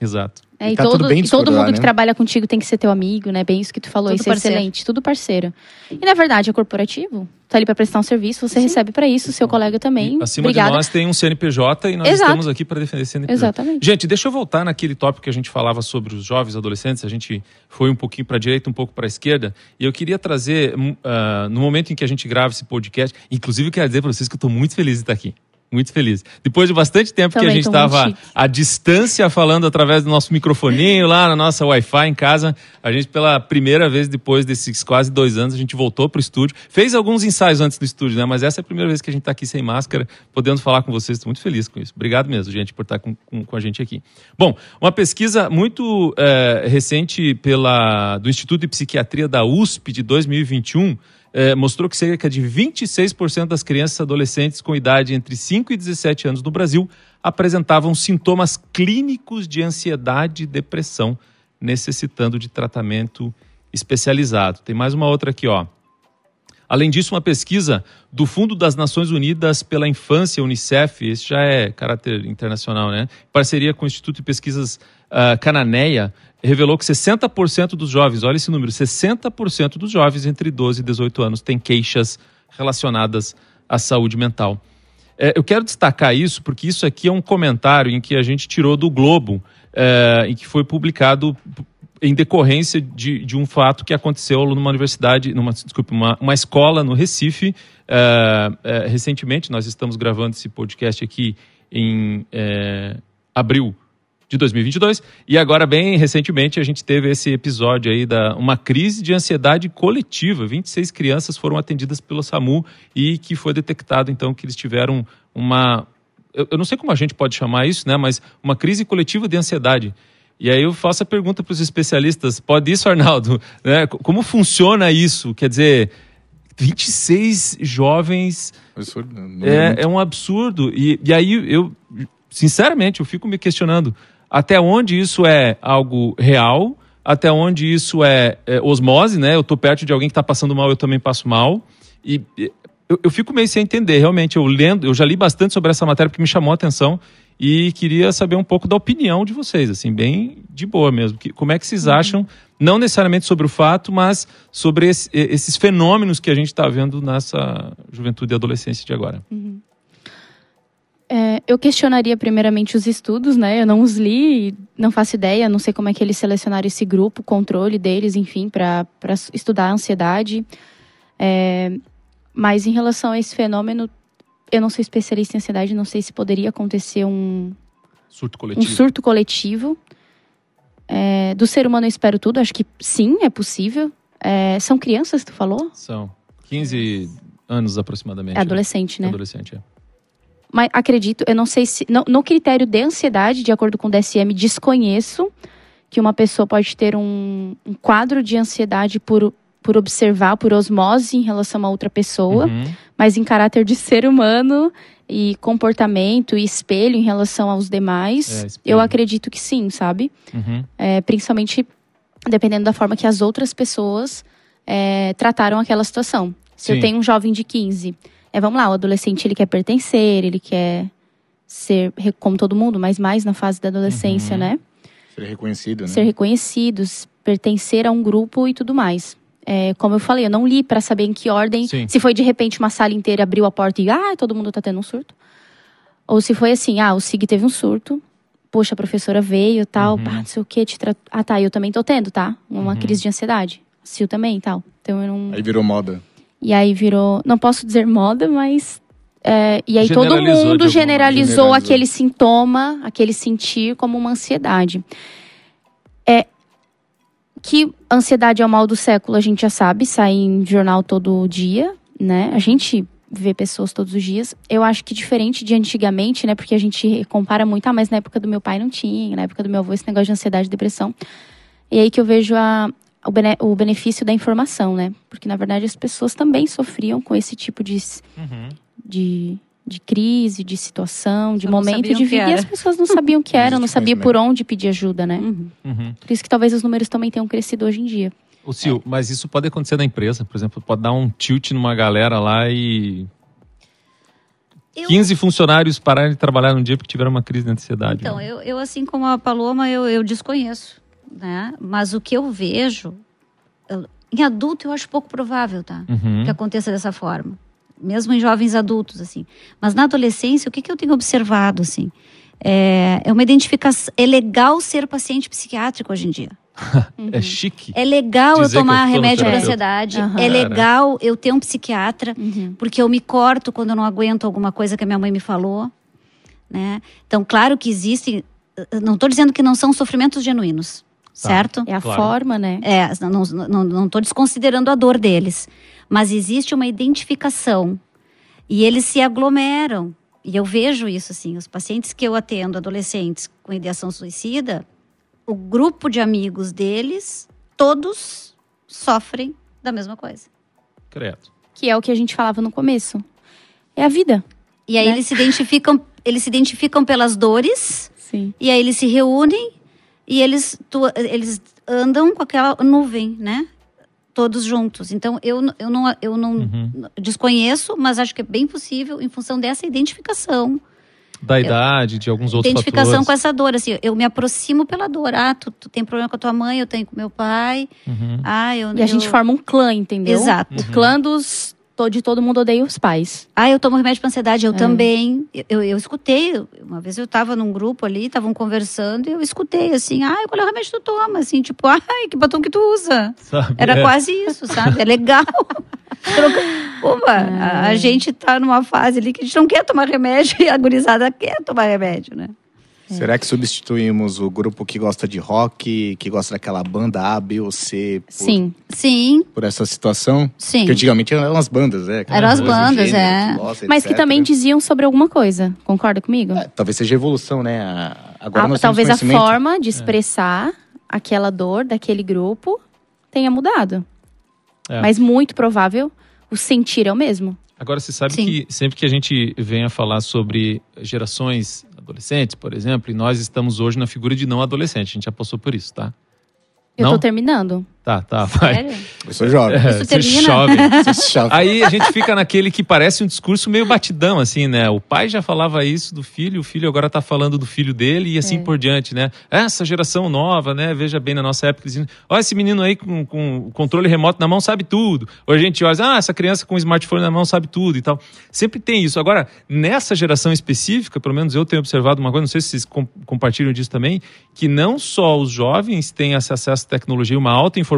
Exato. É, E e, tá todo, tudo bem e todo mundo que né? trabalha contigo tem que ser teu amigo, né? Bem isso que tu falou, Tudo isso é excelente, tudo parceiro. E na verdade é corporativo, tá ali pra prestar um serviço, você recebe pra isso, seu colega também. E acima Obrigada. de nós tem um CNPJ e nós Exato. estamos aqui para defender esse CNPJ. Exatamente. Gente, deixa eu voltar naquele tópico que a gente falava sobre os jovens adolescentes. A gente foi um pouquinho para a direita, um pouco para a esquerda. E eu queria trazer, ah, no momento em que a gente grava esse podcast, inclusive eu quero dizer para vocês que eu estou muito feliz de estar aqui. Muito feliz. Depois de bastante tempo que a Também gente estava à distância falando através do nosso microfoninho lá na nossa Wi-Fi em casa, a gente pela primeira vez depois desses quase dois anos, a gente voltou para o estúdio. Fez alguns ensaios antes do estúdio, né? Mas essa é a primeira vez que a gente está aqui sem máscara, podendo falar com vocês. Estou muito feliz com isso. Obrigado mesmo, gente, por estar com, com, com a gente aqui. Bom, uma pesquisa muito eh, recente pela, do Instituto de Psiquiatria da USP de 2021 eh, mostrou que cerca de 26% das crianças e adolescentes com idade entre 5 e 17 anos no Brasil apresentavam sintomas clínicos de ansiedade e depressão, necessitando de tratamento especializado. Tem mais uma outra aqui, ó. Além disso, uma pesquisa do Fundo das Nações Unidas pela Infância, Unicef, esse já é caráter internacional, né? Em parceria com o Instituto de Pesquisas uh, Cananeia, revelou que 60% dos jovens, olha esse número, 60% dos jovens entre 12 e 18 anos têm queixas relacionadas à saúde mental. É, eu quero destacar isso porque isso aqui é um comentário em que a gente tirou do Globo, é, em que foi publicado em decorrência de, de, um fato que aconteceu numa universidade, numa, desculpe, uma, uma escola no Recife, é, é recentemente. Nós estamos gravando esse podcast aqui em é, abril de 2022. E agora, bem recentemente, a gente teve esse episódio aí da uma crise de ansiedade coletiva. 26 crianças foram atendidas pelo SAMU e que foi detectado, então, que eles tiveram uma. Eu, eu não sei como a gente pode chamar isso, né? Mas uma crise coletiva de ansiedade. E aí eu faço a pergunta para os especialistas: pode isso, Arnaldo? Né? Como funciona isso? Quer dizer. 26 jovens. Absurdo. Né? É, é um absurdo. E, e aí eu, sinceramente, eu fico me questionando até onde isso é algo real, até onde isso é, é osmose, né? Eu estou perto de alguém que está passando mal, eu também passo mal. E eu, eu, fico meio sem entender, realmente. Eu lendo, eu já li bastante sobre essa matéria porque me chamou a atenção e queria saber um pouco da opinião de vocês, assim, bem de boa mesmo. Que, como é que vocês uhum. acham, não necessariamente sobre o fato, mas sobre esse, esses fenômenos que a gente está vendo nessa juventude e adolescência de agora? Uhum. É, eu questionaria primeiramente os estudos, né? Eu não os li, não faço ideia, não sei como é que eles selecionaram esse grupo, o controle deles, enfim, para estudar a ansiedade. É, mas em relação a esse fenômeno, eu não sou especialista em ansiedade, não sei se poderia acontecer um surto coletivo. Um surto coletivo. É, do ser humano eu espero tudo, acho que sim, é possível. É, são crianças, tu falou? São. 15 anos aproximadamente. É adolescente, né? né? Adolescente, é mas acredito, eu não sei se. No, no, critério de ansiedade, de acordo com o DSM, desconheço que uma pessoa pode ter um, um, quadro de ansiedade por, por observar, por osmose em relação a outra pessoa, uhum. mas em caráter de ser humano e comportamento e espelho em relação aos demais, é, eu acredito que sim, sabe? Uhum. É, principalmente dependendo da forma que as outras pessoas é, trataram aquela situação. Se sim. eu tenho um jovem de 15 é, vamos lá, o adolescente ele quer pertencer, ele quer ser como todo mundo, mas mais na fase da adolescência, uhum. né? Ser reconhecido, né? Ser reconhecidos, pertencer a um grupo e tudo mais. É, como eu falei, eu não li para saber em que ordem. Sim. Se foi de repente uma sala inteira abriu a porta e ah, todo mundo tá tendo um surto. Ou se foi assim, ah, o Sig teve um surto. Poxa, a professora veio tal, uhum. pá, não sei o que, te tra... Ah, tá, eu também tô tendo, tá? Uma uhum. crise de ansiedade. Sil também tal. Então eu não. Aí virou moda. E aí virou, não posso dizer moda, mas. É, e aí todo mundo generalizou, generalizou aquele sintoma, aquele sentir como uma ansiedade. É, que ansiedade é o mal do século, a gente já sabe, sai em jornal todo dia, né? A gente vê pessoas todos os dias. Eu acho que diferente de antigamente, né? Porque a gente compara muito, ah, mas na época do meu pai não tinha, na época do meu avô esse negócio de ansiedade e depressão. E aí que eu vejo a, o, bene, o benefício da informação, né? Porque, na verdade, as pessoas também sofriam com esse tipo de, uhum. de, de crise, de situação, de Só momento de vida. E as pessoas não sabiam o que era, não sabiam por onde pedir ajuda, né? Uhum. Uhum. Por isso que talvez os números também tenham crescido hoje em dia. O Sil, é. mas isso pode acontecer na empresa, por exemplo, pode dar um tilt numa galera lá e eu... 15 funcionários pararam de trabalhar num dia porque tiveram uma crise de ansiedade. Então, né? eu, eu, assim como a Paloma, eu, eu desconheço né? Mas o que eu vejo, eu, em adulto eu acho pouco provável, tá? Uhum. Que aconteça dessa forma. Mesmo em jovens adultos, assim. Mas na adolescência, o que, que eu tenho observado, assim? É, é uma identificação. É legal ser paciente psiquiátrico hoje em dia. Uhum. é chique. É legal eu tomar eu remédio para ansiedade. Uhum. É legal eu ter um psiquiatra, uhum. porque eu me corto quando eu não aguento alguma coisa que a minha mãe me falou. Né? Então, claro que existem. Não estou dizendo que não são sofrimentos genuínos. Tá. certo? É a claro. forma, né? É, não estou não, não, não desconsiderando a dor deles. Mas existe uma identificação. E eles se aglomeram. E eu vejo isso, assim. Os pacientes que eu atendo, adolescentes com ideação suicida, o grupo de amigos deles, todos sofrem da mesma coisa. Credo. Que é o que a gente falava no começo. É a vida. E aí né? eles se identificam, eles se identificam pelas dores. Sim. E aí eles se reúnem e eles, tu, eles andam com aquela nuvem, né? todos juntos. Então, eu, eu não, eu não Uhum. desconheço, mas acho que é bem possível em função dessa identificação. Da idade, de alguns outros identificação fatores. com essa dor. Assim, eu me aproximo pela dor. Ah, tu, tu tem problema com a tua mãe, eu tenho com meu pai. Uhum. Ah, eu. E a gente eu- forma um clã, entendeu? Exato. O clã dos. De todo mundo odeia os pais. Ah, eu tomo remédio para ansiedade, É. eu também. Eu, eu, eu escutei, uma vez eu estava num grupo ali, estavam conversando, e eu escutei assim, ah, qual é o remédio que tu toma? Assim, tipo, ai, que batom que tu usa? Sabe? Era É. quase isso, sabe? É legal. Uma, a, a gente tá numa fase ali que a gente não quer tomar remédio e a gurizada quer tomar remédio, né? Será que substituímos o grupo que gosta de rock, que gosta daquela banda A, B ou C por, Sim. Sim, por essa situação? sim. Porque antigamente eram as bandas, né? Eram as bandas, gênero, é. que gosta, Mas que etc. também diziam sobre alguma coisa. Concorda comigo? É, talvez seja evolução, né? A- Agora Ah, nós temos talvez a forma de expressar aquela dor daquele grupo tenha mudado. É. Mas muito provável o sentir é o mesmo. Agora, você sabe Sim. que sempre que a gente vem a falar sobre gerações adolescentes, por exemplo, e nós estamos hoje na figura de não adolescente, a gente já passou por isso, tá? Eu Não? tô terminando. Tá, tá, vai. Sério? Eu sou jovem. É, Isso você termina? chove. Aí a gente fica naquele que parece um discurso meio batidão, assim, né? O pai já falava isso do filho, o filho agora tá falando do filho dele e assim É. por diante, né? Essa geração nova, né? Veja bem, na nossa época, olha esse menino aí com, com o controle remoto na mão sabe tudo. Ou a gente olha, ah, essa criança com o smartphone na mão sabe tudo e tal. Sempre tem isso. Agora, nessa geração específica, pelo menos eu tenho observado uma coisa, não sei se vocês com- compartilham disso também, que não só os jovens têm esse acesso à tecnologia, uma alta informação,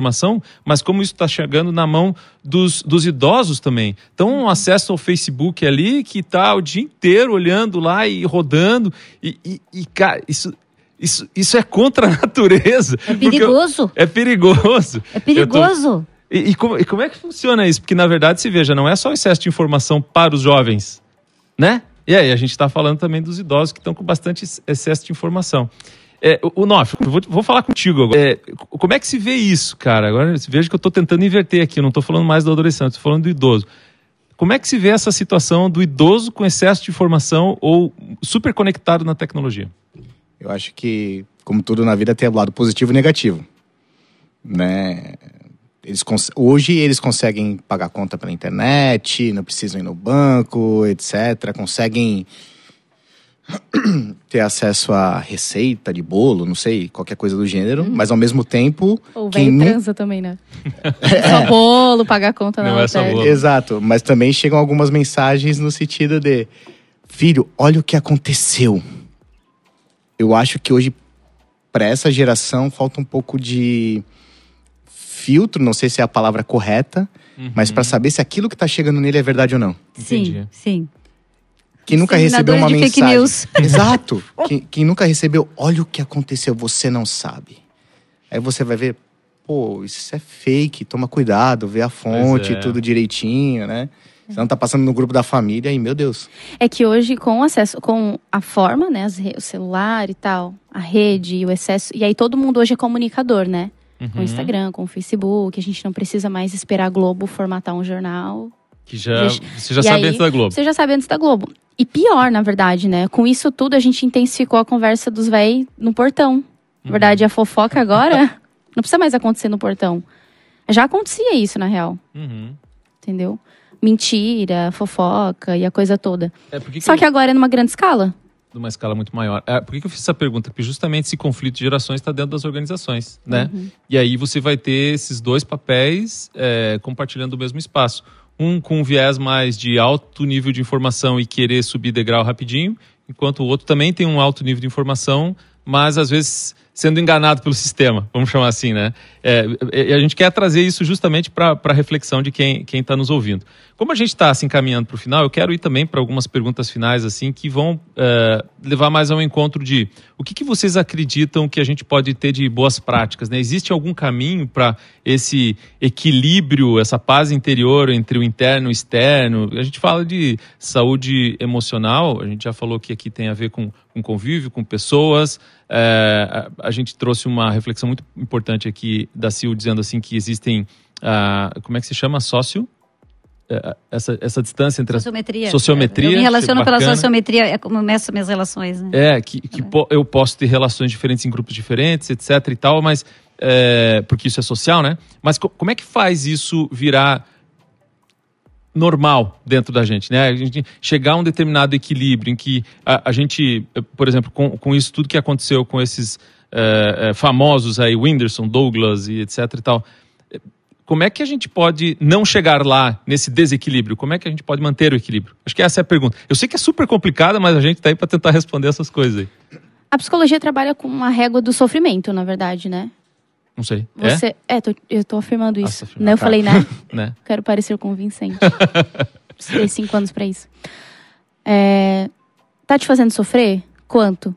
mas como isso está chegando na mão dos, dos idosos também. Então, um acesso ao Facebook ali que está o dia inteiro olhando lá e rodando. E, e, e, cara, isso, isso, isso é contra a natureza. É porque eu- perigoso. É perigoso. É perigoso. E, e como, e como é que funciona isso? Porque, na verdade, se veja, não é só o excesso de informação para os jovens, né? E aí, a gente está falando também dos idosos que estão com bastante excesso de informação. É, o, Nof, vou, vou falar contigo agora. É, como é que se vê isso, cara? Agora, veja que eu estou tentando inverter aqui, eu não estou falando mais do adolescente, estou falando do idoso. Como é que se vê essa situação do idoso com excesso de informação ou super conectado na tecnologia? Eu acho que, como tudo na vida, tem o lado positivo e negativo. Né? Eles Hoje eles conseguem pagar conta pela internet, não precisam ir no banco, etc. Conseguem ter acesso a receita de bolo, não sei, qualquer coisa do gênero. Mas ao mesmo tempo, Ou quem velho nu- transa também, né? Só bolo, pagar conta Não na é só bolo. Exato, mas também chegam algumas mensagens no sentido de: Filho, olha o que aconteceu. Eu acho que hoje, para essa geração, falta um pouco de filtro, não sei se é a palavra correta, mas para saber se aquilo que tá chegando nele é verdade ou não. Entendi. Sim, sim. Quem nunca recebeu uma de fake mensagem. news. Exato. Quem, quem nunca recebeu, olha o que aconteceu, você não sabe. Aí você vai ver, pô, isso é fake, toma cuidado, vê a fonte, é. tudo direitinho, né? Você não tá passando no grupo da família e, meu Deus. É que hoje, com o acesso, com a forma, né? o celular e tal, a rede e o excesso. E aí todo mundo hoje é comunicador, né? Com o Uhum. Instagram, com o Facebook. A gente não precisa mais esperar a Globo formatar um jornal. Que já, você já E sabe aí, antes da Globo. Você já sabe antes da Globo. E pior, na verdade, né? Com isso tudo, a gente intensificou a conversa dos véi no portão. Na verdade, a fofoca agora não precisa mais acontecer no portão. Já acontecia isso, na real. Uhum. Entendeu? Mentira, fofoca e a coisa toda. É, que que Só eu- que agora é numa grande escala. Numa escala muito maior. É, por que, que eu fiz essa pergunta? Porque justamente esse conflito de gerações está dentro das organizações, né? E aí você vai ter esses dois papéis é, compartilhando o mesmo espaço. Um com um viés mais de alto nível de informação e querer subir degrau rapidinho, enquanto o outro também tem um alto nível de informação, mas às vezes sendo enganado pelo sistema, vamos chamar assim, né? É, e a gente quer trazer isso justamente para a reflexão de quem está nos ouvindo. Como a gente está se encaminhando para o final, eu quero ir também para algumas perguntas finais assim que vão é, levar mais ao encontro de o que, que vocês acreditam que a gente pode ter de boas práticas, né? Existe algum caminho para esse equilíbrio, essa paz interior entre o interno e o externo? A gente fala de saúde emocional, a gente já falou que aqui tem a ver com, com convívio, com pessoas. É, a, a gente trouxe uma reflexão muito importante aqui da Sil dizendo assim que existem, ah, como é que se chama? Sócio? É, essa, essa distância entre Sociometria. Sociometria, Eu me relaciono pela sociometria, é como eu meço minhas relações, né? É, que, que po- eu posso ter relações diferentes em grupos diferentes, etc e tal, mas é, porque isso é social, né? Mas co- como é que faz isso virar normal dentro da gente, né? A gente chegar a um determinado equilíbrio em que a, a gente, por exemplo, com, com isso tudo que aconteceu com esses eh, eh, famosos aí, Whindersson, Douglas e etc e tal, como é que a gente pode não chegar lá nesse desequilíbrio? Como é que a gente pode manter o equilíbrio? Acho que essa é a pergunta. Eu sei que é super complicada, mas a gente tá aí para tentar responder essas coisas aí. A psicologia trabalha com uma régua do sofrimento, na verdade, né? Não sei. Você. É, tô- eu tô afirmando Ah, isso. você afirma. Né? Eu Tá. falei, né? É? Né? Quero parecer convincente. Estudei cinco anos pra isso. É, tá te fazendo sofrer? Quanto?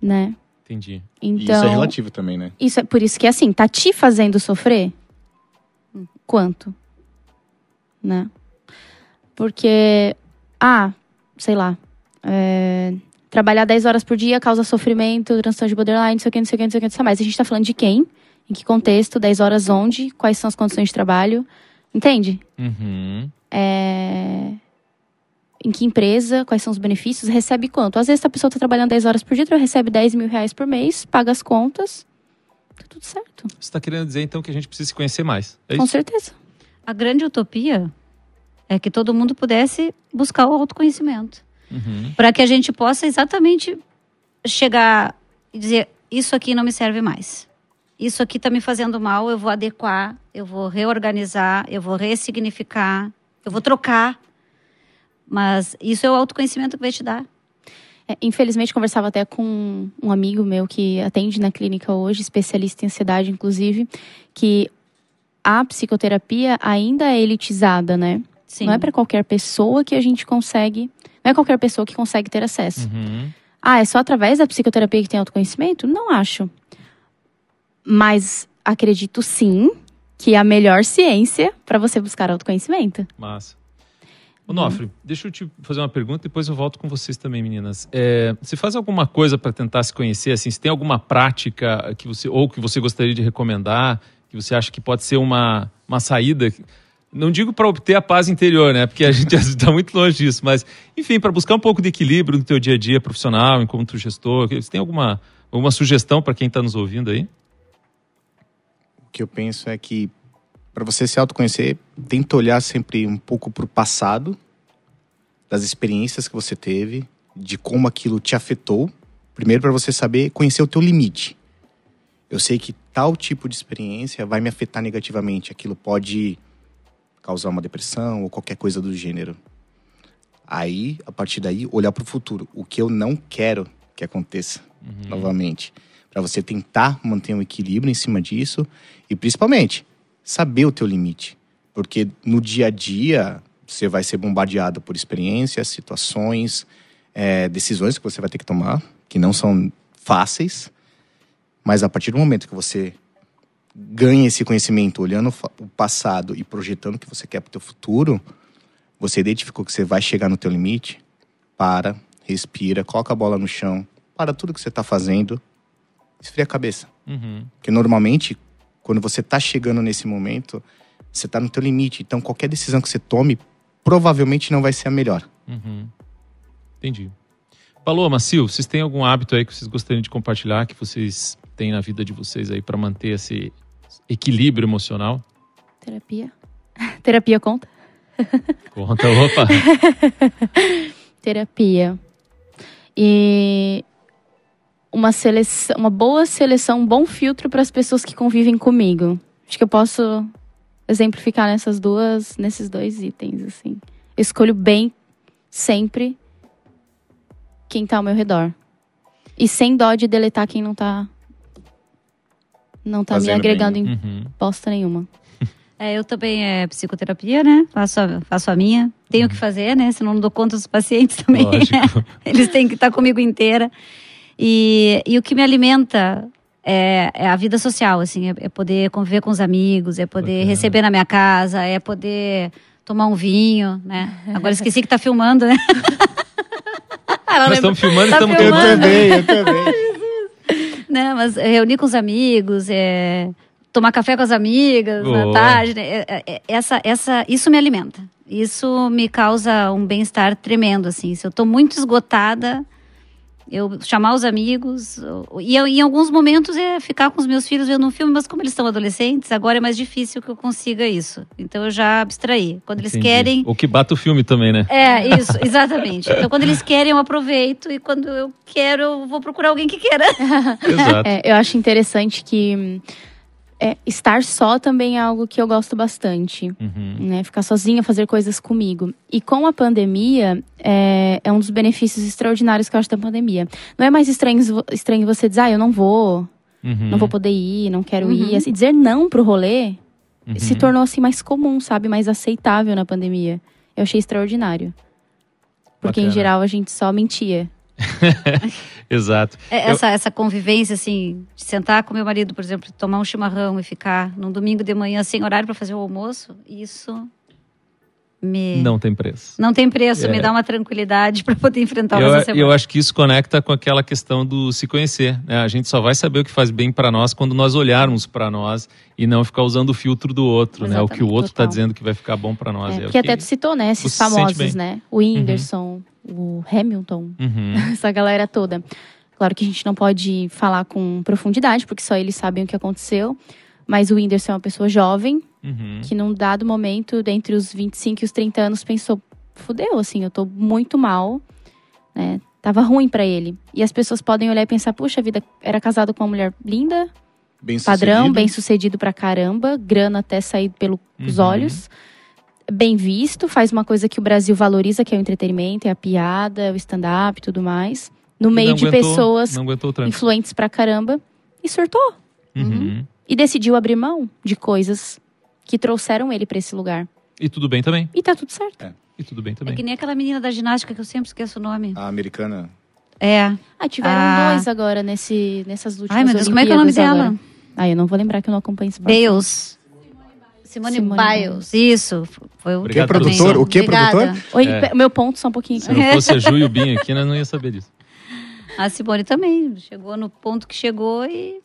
Né? Entendi. Então. isso é relativo também, né? Isso é por isso que é assim, tá te fazendo sofrer? Quanto? Né? Porque, ah, sei lá, é, trabalhar 10 horas por dia causa sofrimento, transtorno de borderline, não sei o que, não sei o que, não sei o que, não sei mais. A gente tá falando de quem? Em que contexto? 10 horas onde? Quais são as condições de trabalho? Entende? Uhum. É, Em que empresa? Quais são os benefícios? Recebe quanto? Às vezes a pessoa tá trabalhando 10 horas por dia, outra recebe 10 mil reais por mês, paga as contas, tá tudo certo. Você está querendo dizer então que a gente precisa se conhecer mais? É Com isso? certeza. A grande utopia é que todo mundo pudesse buscar o autoconhecimento. Uhum. Para que a gente possa exatamente chegar e dizer: Isso aqui não me serve mais. Isso aqui está me fazendo mal, eu vou adequar, eu vou reorganizar, eu vou ressignificar, eu vou trocar. Mas isso é o autoconhecimento que vai te dar. É, infelizmente, conversava até com um amigo meu que atende na clínica hoje, especialista em ansiedade, inclusive, que a psicoterapia ainda é elitizada, né? Sim. Não é para qualquer pessoa que a gente consegue. Não é qualquer pessoa que consegue ter acesso. Uhum. Ah, é só através da psicoterapia que tem autoconhecimento? Não acho. Mas acredito sim que é a melhor ciência para você buscar autoconhecimento. Massa. Ô, Nofre, deixa eu te fazer uma pergunta, depois eu volto com vocês também, meninas. É, você faz alguma coisa para tentar se conhecer? Assim, se tem alguma prática que você ou que você gostaria de recomendar, que você acha que pode ser uma, uma saída? Não digo para obter a paz interior, né? Porque a gente está muito longe disso, mas enfim, para buscar um pouco de equilíbrio no teu dia a dia profissional, enquanto gestor. Você tem alguma alguma sugestão para quem está nos ouvindo aí? Que eu penso é que para você se autoconhecer, tenta olhar sempre um pouco para o passado, das experiências que você teve, de como aquilo te afetou. Primeiro para você saber conhecer o teu limite. Eu sei que tal tipo de experiência vai me afetar negativamente. Aquilo pode causar uma depressão ou qualquer coisa do gênero. Aí, a partir daí, olhar para o futuro. O que eu não quero que aconteça novamente. Para você tentar manter um equilíbrio em cima disso e, principalmente, saber o teu limite. Porque no dia a dia, você vai ser bombardeado por experiências, situações, é, decisões que você vai ter que tomar, que não são fáceis. Mas a partir do momento que você ganha esse conhecimento, olhando o passado e projetando o que você quer para o teu futuro, você identificou que você vai chegar no teu limite, para, respira, coloca a bola no chão, para tudo que você está fazendo, esfria a cabeça. Uhum. Porque normalmente, quando você está chegando nesse momento, você está no teu limite. Então, qualquer decisão que você tome, provavelmente não vai ser a melhor. Uhum. Entendi. Paloma, Sil, vocês têm algum hábito aí que vocês gostariam de compartilhar, que vocês têm na vida de vocês aí para manter esse equilíbrio emocional? Terapia. Terapia conta? Conta, opa. Terapia. E uma seleção, uma boa seleção, um bom filtro para as pessoas que convivem comigo. Acho que eu posso exemplificar nessas duas, nesses dois itens assim. Eu escolho bem sempre quem tá ao meu redor. E sem dó de deletar quem não tá não tá me Fazendo agregando bem, em Uhum. bosta nenhuma. É, eu também é psicoterapia, né? Faço a, faço a minha. Tenho que fazer, né? Senão não dou conta dos pacientes também. Lógico. Eles têm que estar comigo inteira. E, e o que me alimenta é, é a vida social, assim. É, é poder conviver com os amigos, é poder Bacana. receber na minha casa, é poder tomar um vinho, né? Agora esqueci que tá filmando, né? Nós estamos filmando e Tá estamos filmando. tomando. eu também. né? Mas reunir com os amigos, é, tomar café com as amigas Boa. na tarde, né? É- é- essa, essa, isso me alimenta. Isso me causa um bem-estar tremendo, assim. Se eu tô muito esgotada, Eu chamar os amigos. E eu, em alguns momentos é ficar com os meus filhos vendo um filme, mas como eles são adolescentes, agora é mais difícil que eu consiga isso. Então eu já abstraí. Quando eles Entendi. querem. O que bata o filme também, né? É, isso, exatamente. Então quando eles querem, eu aproveito. E quando eu quero, eu vou procurar alguém que queira. Exato. É, eu acho interessante que hum, é, estar só também é algo que eu gosto bastante. Uhum. Né? Ficar sozinha, fazer coisas comigo. E com a pandemia, é, é um dos benefícios extraordinários que eu acho da pandemia. Não é mais estranho, estranho você dizer, ah, eu não vou, Uhum. não vou poder ir, não quero Uhum. ir. Assim, dizer não pro rolê Uhum. se tornou assim mais comum, sabe? Mais aceitável na pandemia. Eu achei extraordinário. Porque Bacana. em geral a gente só mentia. Exato. É, Essa, essa convivência, assim, de sentar com meu marido, por exemplo, tomar um chimarrão e ficar num domingo de manhã sem horário para fazer o almoço, isso me. Não tem preço. Não tem preço, É. me dá uma tranquilidade para poder enfrentar Eu, essa semana. eu acho que isso conecta com aquela questão do se conhecer. né? A gente só vai saber o que faz bem para nós quando nós olharmos para nós e não ficar usando o filtro do outro, né? O que o Exatamente, outro está dizendo que vai ficar bom para nós. É, É que- até tu citou, né? Esses famosos, né? O Whindersson, o Hamilton, Uhum. essa galera toda. Claro que a gente não pode falar com profundidade, porque só eles sabem o que aconteceu. Mas o Whindersson é uma pessoa jovem, Uhum. que num dado momento, dentre os 25 e os 30 anos, pensou: fudeu, assim, eu tô muito mal, né? Tava ruim pra ele. E as pessoas podem olhar e pensar: puxa vida, era casado com uma mulher linda, Bem padrão, bem sucedido pra caramba, grana até sair pelos Uhum. olhos. Bem visto, faz uma coisa que o Brasil valoriza, que é o entretenimento, é a piada, é o stand-up e tudo mais. No E meio de aguentou- pessoas influentes pra caramba. E surtou. Uhum. E decidiu abrir mão de coisas que trouxeram ele pra esse lugar. E tudo bem também. E tá tudo certo. E tudo bem É também. que nem aquela menina da ginástica que eu sempre esqueço o nome. A americana. É. Ah, tiveram Ah. dois agora nesse, nessas últimas Ai, meu Deus, como é que é o nome Olimpíadas dela? agora. Ah, eu não vou lembrar que eu não acompanho esporte. Bales. Simone, Simone Biles. Isso. Foi o Obrigado, também. produtor? O que, Obrigada. produtor? Oi, É. meu ponto só um pouquinho. Se não fosse a Ju e o Binho aqui, nós não ia saber disso. A Simone também. Chegou no ponto que chegou e.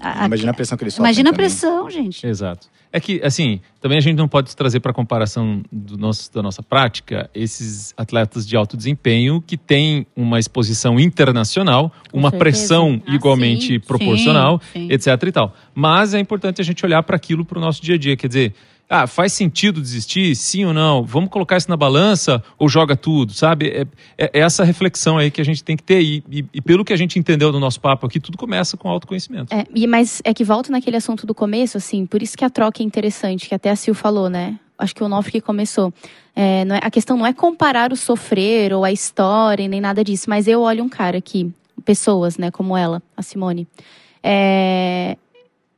a- Imagina a pressão que eles sofrem Imagina a também. pressão, gente. Exato. É que, assim, também a gente não pode trazer para comparação do nosso, da nossa prática esses atletas de alto desempenho que têm uma exposição internacional, Com uma certeza. pressão Ah, igualmente sim, proporcional, sim, sim. etc e tal. Mas é importante a gente olhar para aquilo para o nosso dia a dia. Quer dizer, ah, faz sentido desistir? Sim ou não? Vamos colocar isso na balança ou joga tudo, sabe? É, é- é essa reflexão aí que a gente tem que ter. E, e- e pelo que a gente entendeu do nosso papo aqui, tudo começa com autoconhecimento. É, e- mas é que volta naquele assunto do começo, assim, por isso que a troca é interessante, que até a Sil falou, né? Acho que o Onofre que começou. É, é- a questão não é comparar o sofrer ou a história, nem nada disso, mas eu olho um cara aqui, pessoas, né, como ela, a Simone. É,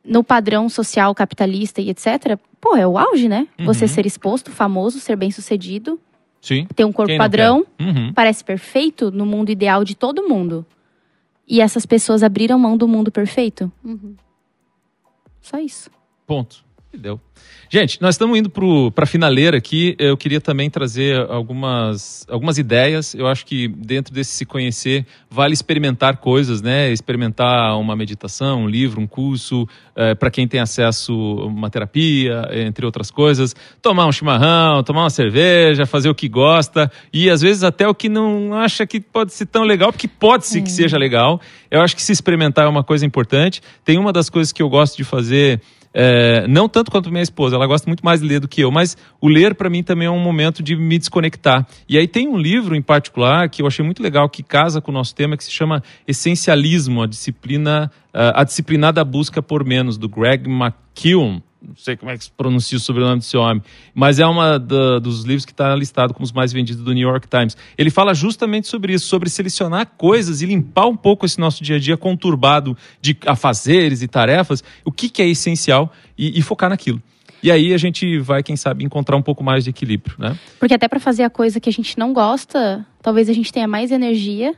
no padrão social capitalista e etc., pô, é o auge, né? Uhum. Você ser exposto, famoso, ser bem sucedido, Sim. ter um corpo padrão? Uhum. parece perfeito no mundo ideal de todo mundo. E essas pessoas abriram mão do mundo perfeito? Uhum. Só isso. Ponto. E Deu. Gente, nós estamos indo para a finaleira aqui. Eu queria também trazer algumas, algumas ideias. Eu acho que dentro desse se conhecer, vale experimentar coisas, né? Experimentar uma meditação, um livro, um curso, para quem tem acesso a uma terapia, entre outras coisas. Tomar um chimarrão, tomar uma cerveja, fazer o que gosta e às vezes até o que não acha que pode ser tão legal, porque pode ser que seja legal. Eu acho que se experimentar é uma coisa importante. Tem uma das coisas que eu gosto de fazer. É, não tanto quanto minha esposa, ela gosta muito mais de ler do que eu, mas o ler para mim também é um momento de me desconectar. E aí tem um livro em particular que eu achei muito legal que casa com o nosso tema que se chama Essencialismo, a disciplina, uh, a disciplinada busca por menos do Greg McKeown. Não sei como é que se pronuncia o sobrenome desse homem, mas é uma da, dos livros que está listado como os mais vendidos do New York Times. Ele fala justamente sobre isso, sobre selecionar coisas e limpar um pouco esse nosso dia a dia conturbado de afazeres e tarefas, o que, que é essencial e, e focar naquilo. E aí a gente vai, quem sabe, encontrar um pouco mais de equilíbrio, né? Porque até para fazer a coisa que a gente não gosta, talvez a gente tenha mais energia.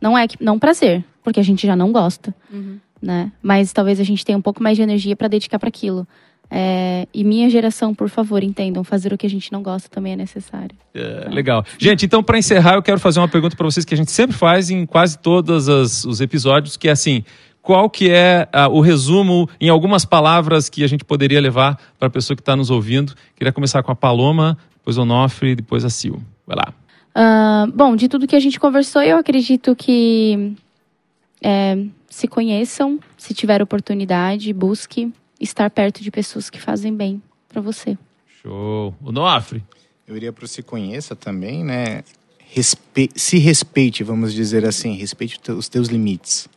Não é que- não prazer, porque a gente já não gosta, Uhum. né? Mas talvez a gente tenha um pouco mais de energia para dedicar para aquilo. É, e minha geração, por favor, entendam, fazer o que a gente não gosta também é necessário. É, legal. Gente, então para encerrar, eu quero fazer uma pergunta para vocês que a gente sempre faz em quase todos as- os episódios, que é assim, qual que é ah, o resumo em algumas palavras que a gente poderia levar para a pessoa que está nos ouvindo? Queria começar com a Paloma, depois o Onofre, depois a Sil. Vai lá. Ah, bom, de tudo que a gente conversou, eu acredito que é, se conheçam, se tiver oportunidade, busque estar perto de pessoas que fazem bem para você. Show. O Nofre. Eu iria para o Se Conheça também, né? Respe... Se respeite, vamos dizer assim. Respeite os teus limites.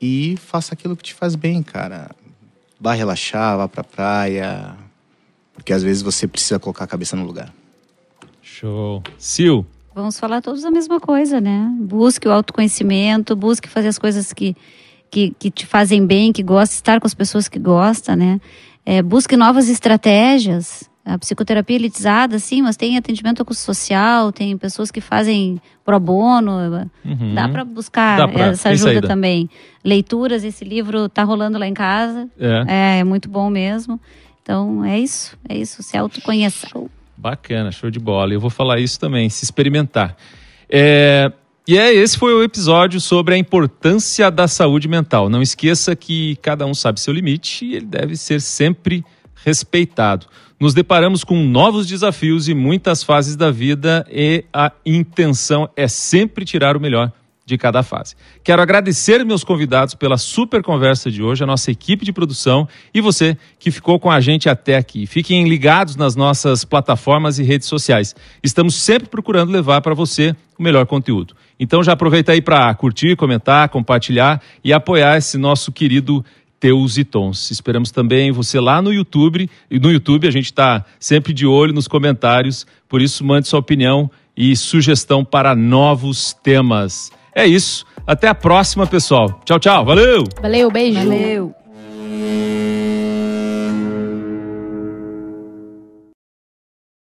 E faça aquilo que te faz bem, cara. Vá relaxar, vá pra praia. Porque às vezes você precisa colocar a cabeça no lugar. Show. Sil. Vamos falar todos a mesma coisa, né? Busque o autoconhecimento, busque fazer as coisas que, que, que te fazem bem, que gosta, estar com as pessoas que gosta, né? É, busque novas estratégias. A psicoterapia elitizada, sim, mas tem atendimento social, tem pessoas que fazem pro bono. Uhum. Dá para buscar Dá pra- essa ajuda também. Leituras, esse livro tá rolando lá em casa. É. É, é muito bom mesmo. Então, é isso. É isso. Se autoconheça. Bacana, show de bola. Eu vou falar isso também, se experimentar. É, E é, esse foi o episódio sobre a importância da saúde mental. Não esqueça que cada um sabe seu limite e ele deve ser sempre respeitado. Nos deparamos com novos desafios e muitas fases da vida e a intenção é sempre tirar o melhor de cada fase. Quero agradecer meus convidados pela super conversa de hoje, a nossa equipe de produção e você que ficou com a gente até aqui. Fiquem ligados nas nossas plataformas e redes sociais. Estamos sempre procurando levar para você o melhor conteúdo. Então já aproveita aí para curtir, comentar, compartilhar e apoiar esse nosso querido Teus e Tons. Esperamos também você lá no YouTube. E no YouTube a gente está sempre de olho nos comentários, por isso mande sua opinião e sugestão para novos temas. É isso. Até a próxima, pessoal. Tchau, tchau. Valeu! Valeu, beijo. Valeu.